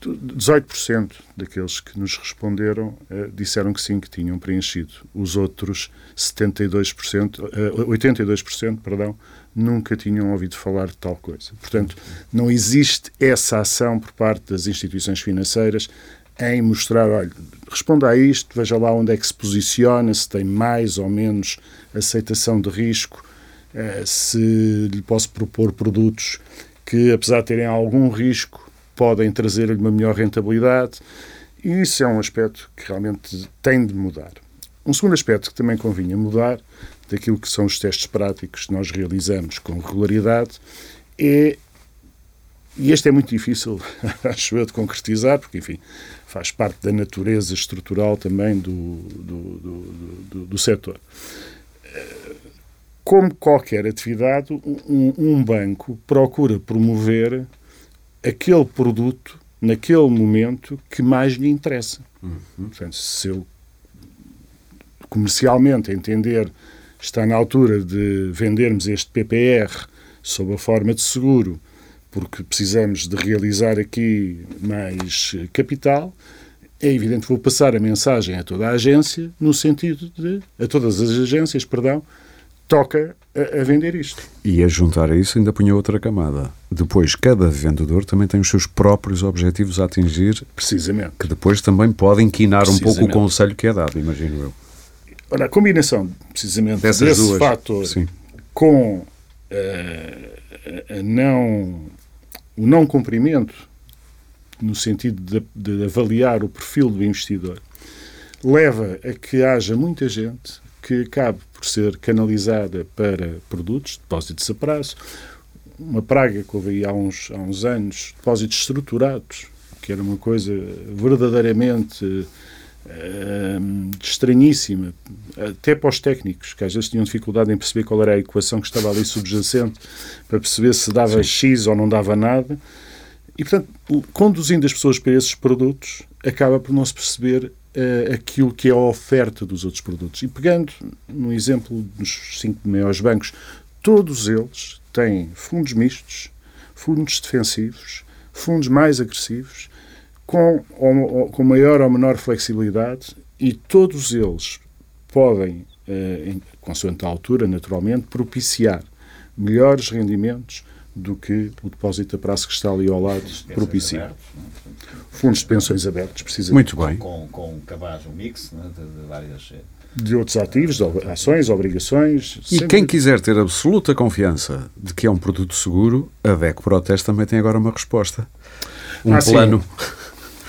18% daqueles que nos responderam uh, disseram que sim, que tinham preenchido. Os outros 72%, uh, 82%, perdão, nunca tinham ouvido falar de tal coisa. Portanto, não existe essa ação por parte das instituições financeiras em mostrar, olha, responda a isto, veja lá onde é que se posiciona, se tem mais ou menos aceitação de risco, uh, se lhe posso propor produtos que, apesar de terem algum risco, podem trazer-lhe uma melhor rentabilidade. E isso é um aspecto que realmente tem de mudar. Um segundo aspecto que também convinha mudar, daquilo que são os testes práticos que nós realizamos com regularidade, é. E este é muito difícil, acho eu, de concretizar, porque, enfim, faz parte da natureza estrutural também do, do, do, do, do setor. Como qualquer atividade, um, um banco procura promover aquele produto naquele momento que mais lhe interessa. Uhum. Portanto, se eu comercialmente entender está na altura de vendermos este PPR sob a forma de seguro, porque precisamos de realizar aqui mais capital, é evidente que vou passar a mensagem a toda a agência no sentido de a todas as agências, perdão, toca a, a, vender isto. E a juntar a isso ainda punha outra camada. Depois, cada vendedor também tem os seus próprios objetivos a atingir. Precisamente. Que depois também podem inquinar um pouco o conselho que é dado, imagino eu. Ora, a combinação, precisamente, Dessas desse duas. fator Sim. com uh, a não, o não cumprimento, no sentido de, de avaliar o perfil do investidor, leva a que haja muita gente que acabe por ser canalizada para produtos, depósitos a prazo, uma praga que houve aí há uns, há uns anos, depósitos estruturados, que era uma coisa verdadeiramente uh, estranhíssima, até para os técnicos, que às vezes tinham dificuldade em perceber qual era a equação que estava ali subjacente, para perceber se dava Sim. X ou não dava nada. E, portanto, conduzindo as pessoas para esses produtos, acaba por não se perceber uh, aquilo que é a oferta dos outros produtos. E pegando no exemplo dos cinco maiores bancos, todos eles têm fundos mistos, fundos defensivos, fundos mais agressivos, com, com maior ou menor flexibilidade, e todos eles podem, em, consoante a altura, naturalmente, propiciar melhores rendimentos do que o depósito a prazo que está ali ao lado propicia. Abertos, Fundos de pensões abertos, precisamente. Muito bem. Com, com, com cabaz, um mix né, de, de, várias. Eh, de outros ativos, de ações, obrigações. E sempre... quem quiser ter absoluta confiança de que é um produto seguro, a DECO Proteste também tem agora uma resposta. Um ah, plano.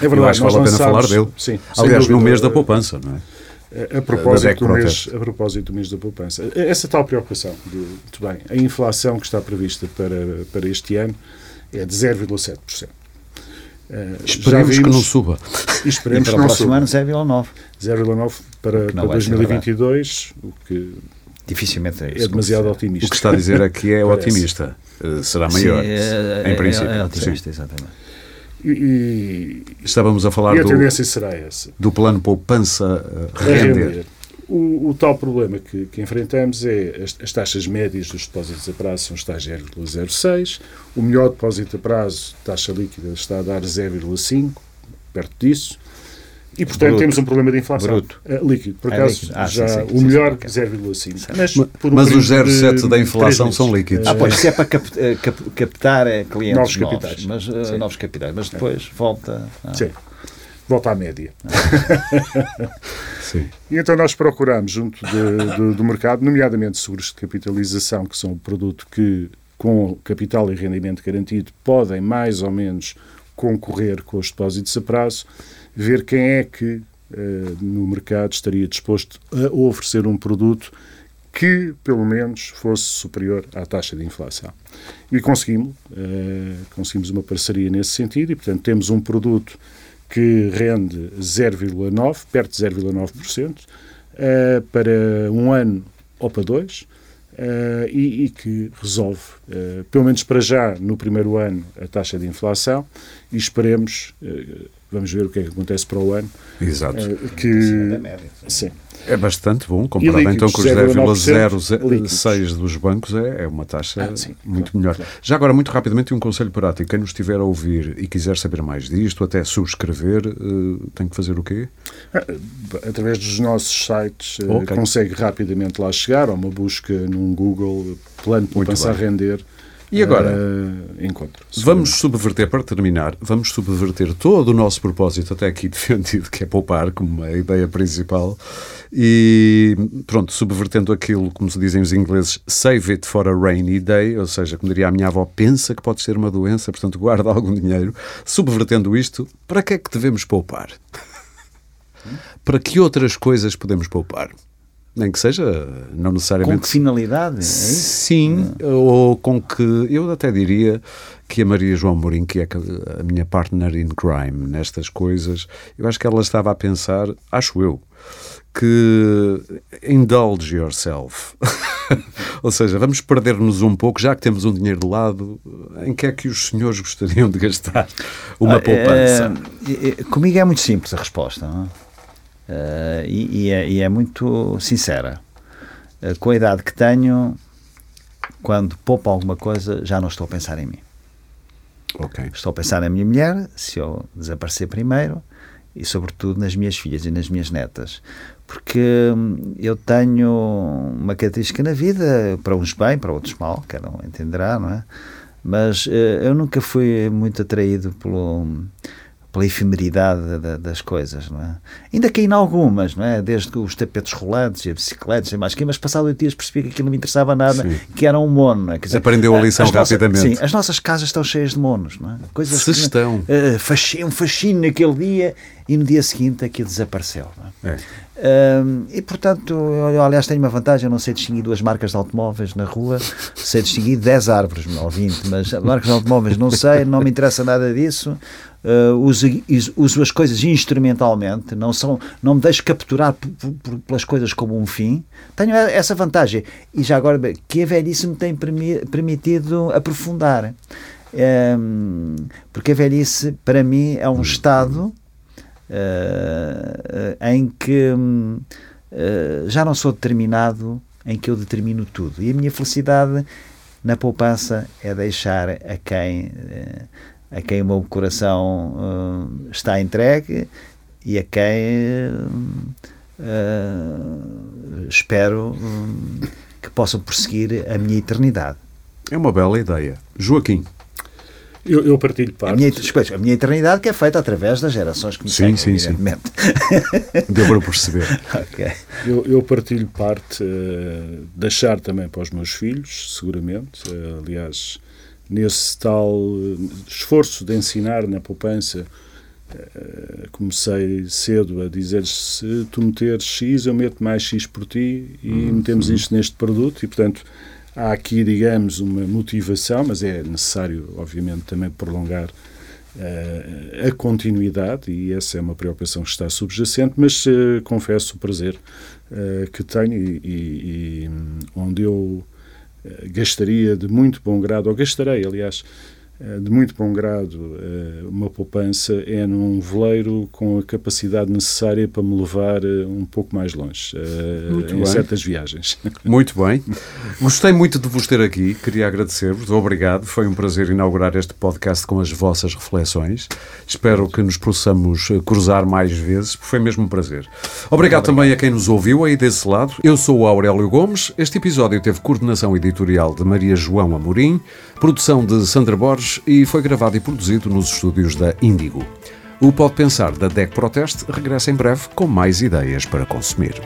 É verdade, Eu acho que vale a pena falar dele. Sim, Aliás, no mês da poupança, não é? A propósito, do mês, a propósito do mês da poupança. Essa tal preocupação, de, muito bem, a inflação que está prevista para, para este ano é de 0,7%. Uh, esperemos que não suba. E esperemos e para o próximo ano 0,9. 0,9 para, para 2022, o que dificilmente é, é demasiado otimista. O que está a dizer aqui é otimista. Uh, será maior, Sim, é, em princípio. É, é otimista, Sim. exatamente. E, Estávamos a falar a do, tendência será essa. do plano poupança render. render. O, o, tal problema que, que enfrentamos é as, as, taxas médias dos depósitos a prazo são está a 0,06, o melhor depósito a prazo, taxa líquida, está a dar 0,5, perto disso, e, portanto, Bruto. temos um problema de inflação. Bruto. Uh, líquido. Por é acaso, ah, já sim, sim, o sim, melhor, 0,5. Mas, um mas os 0,7 da inflação são líquidos. Ah, pois, isso é para cap, eh, cap, captar eh, clientes novos, novos capitais. Mas, uh, novos capitais. Mas depois é. volta... Ah. Sim. Volta à média. Sim. E então nós procuramos, junto de, de, do mercado, nomeadamente seguros de capitalização, que são um produto que, com capital e rendimento garantido, podem mais ou menos concorrer com os depósitos a prazo, ver quem é que uh, no mercado estaria disposto a oferecer um produto que, pelo menos, fosse superior à taxa de inflação. E conseguimos, uh, conseguimos uma parceria nesse sentido e, portanto, temos um produto que rende 0,9%, perto de 0,9%, uh, para um ano ou para dois, uh, e, e, que resolve, uh, pelo menos para já, no primeiro ano, a taxa de inflação, e esperemos, vamos ver o que é que acontece para o ano. Exato. que, sim. É bastante bom, comparado então com os 0,06 dos bancos, é, é uma taxa ah, sim, muito claro, melhor. Claro. Já agora, muito rapidamente, um conselho prático. Quem nos estiver a ouvir e quiser saber mais disto, até subscrever, uh, tem que fazer o quê? Ah, através dos nossos sites, uh, okay. consegue rapidamente lá chegar, ou uma busca num Google, plano para passar a render. E agora? Uh, encontro. Vamos subverter, para terminar, vamos subverter todo o nosso propósito até aqui defendido, que é poupar, como a ideia principal. E pronto, subvertendo aquilo, como se dizem os ingleses, save it for a rainy day, ou seja, como diria a minha avó, pensa que pode ser uma doença, portanto guarda algum dinheiro. Subvertendo isto, para que é que devemos poupar? para que outras coisas podemos poupar? Nem que seja, não necessariamente. Com que finalidade? É Sim, é. ou com que. Eu até diria que a Maria João Mourinho, que é a minha partner in crime nestas coisas, eu acho que ela estava a pensar, acho eu, que indulge yourself. Ou seja, vamos perder-nos um pouco, já que temos um dinheiro de lado, em que é que os senhores gostariam de gastar uma poupança? É, é, comigo é muito simples a resposta. Não é? Uh, e, e, é, e, é, muito sincera. Uh, com a idade que tenho, quando poupo alguma coisa, já não estou a pensar em mim. Okay. Estou a pensar na minha mulher, se eu desaparecer primeiro, e sobretudo nas minhas filhas e nas minhas netas. Porque hum, eu tenho uma característica na vida, para uns bem, para outros mal, cada um entenderá, não é? Mas uh, eu nunca fui muito atraído pelo pela efemeridade das coisas, não é? Ainda caí em algumas, não é? Desde os tapetes rolantes e a bicicletas e mais que, mas passado oito dias percebi que aquilo não me interessava nada, sim. que era um mono, não é? Dizer, Aprendeu a lição rapidamente. Nossas, sim, as nossas casas estão cheias de monos, não é? Coisas Se que, estão. Uh, um fascínio naquele dia e no dia seguinte aquilo desapareceu, não é? é. Um, e portanto, eu, aliás, tenho uma vantagem: eu não sei distinguir duas marcas de automóveis na rua, sei distinguir 10 árvores, ou 20, mas marcas de automóveis não sei, não me interessa nada disso. Uh, uso, uso as coisas instrumentalmente, não, são, não me deixo capturar pelas coisas como um fim. Tenho essa vantagem. E já agora, que a velhice me tem permitido aprofundar. Um, porque a velhice, para mim, é um estado uh, em que uh, já não sou determinado, em que eu determino tudo. E a minha felicidade na poupança é deixar a quem, uh, a quem o meu coração está entregue e a quem espero que possam prosseguir a minha eternidade. É uma bela ideia. Joaquim. Eu, eu partilho parte. A minha, a minha eternidade que é feita através das gerações que me sim, seguem, sim, sim. Deu para perceber. okay. eu, eu, partilho parte, uh, deixar também para os meus filhos, seguramente. Uh, aliás, nesse tal esforço de ensinar na poupança, uh, comecei cedo a dizer se tu meteres X, eu meto mais X por ti e hum, metemos sim. isto neste produto e, portanto, há aqui, digamos, uma motivação, mas é necessário, obviamente, também prolongar uh, a continuidade e essa é uma preocupação que está subjacente, mas uh, confesso o prazer uh, que tenho e, e, e onde eu gastaria de muito bom grado, ou gastarei, aliás, de muito bom grado eh, uma poupança é num veleiro com a capacidade necessária para me levar eh, um pouco mais longe muito em bem. certas viagens. Muito bem. Gostei muito de vos ter aqui, queria agradecer-vos, obrigado, foi um prazer inaugurar este podcast com as vossas reflexões. Espero que nos possamos cruzar mais vezes, foi mesmo um prazer. Obrigado, obrigado também a quem nos ouviu aí desse lado. Eu sou o Aurélio Gomes. Este episódio teve coordenação editorial de Maria João Amorim, produção de Sandra Borges e foi gravado e produzido nos estúdios da Índigo. O Pode Pensar da DEC Proteste regressa em breve com mais ideias para consumir.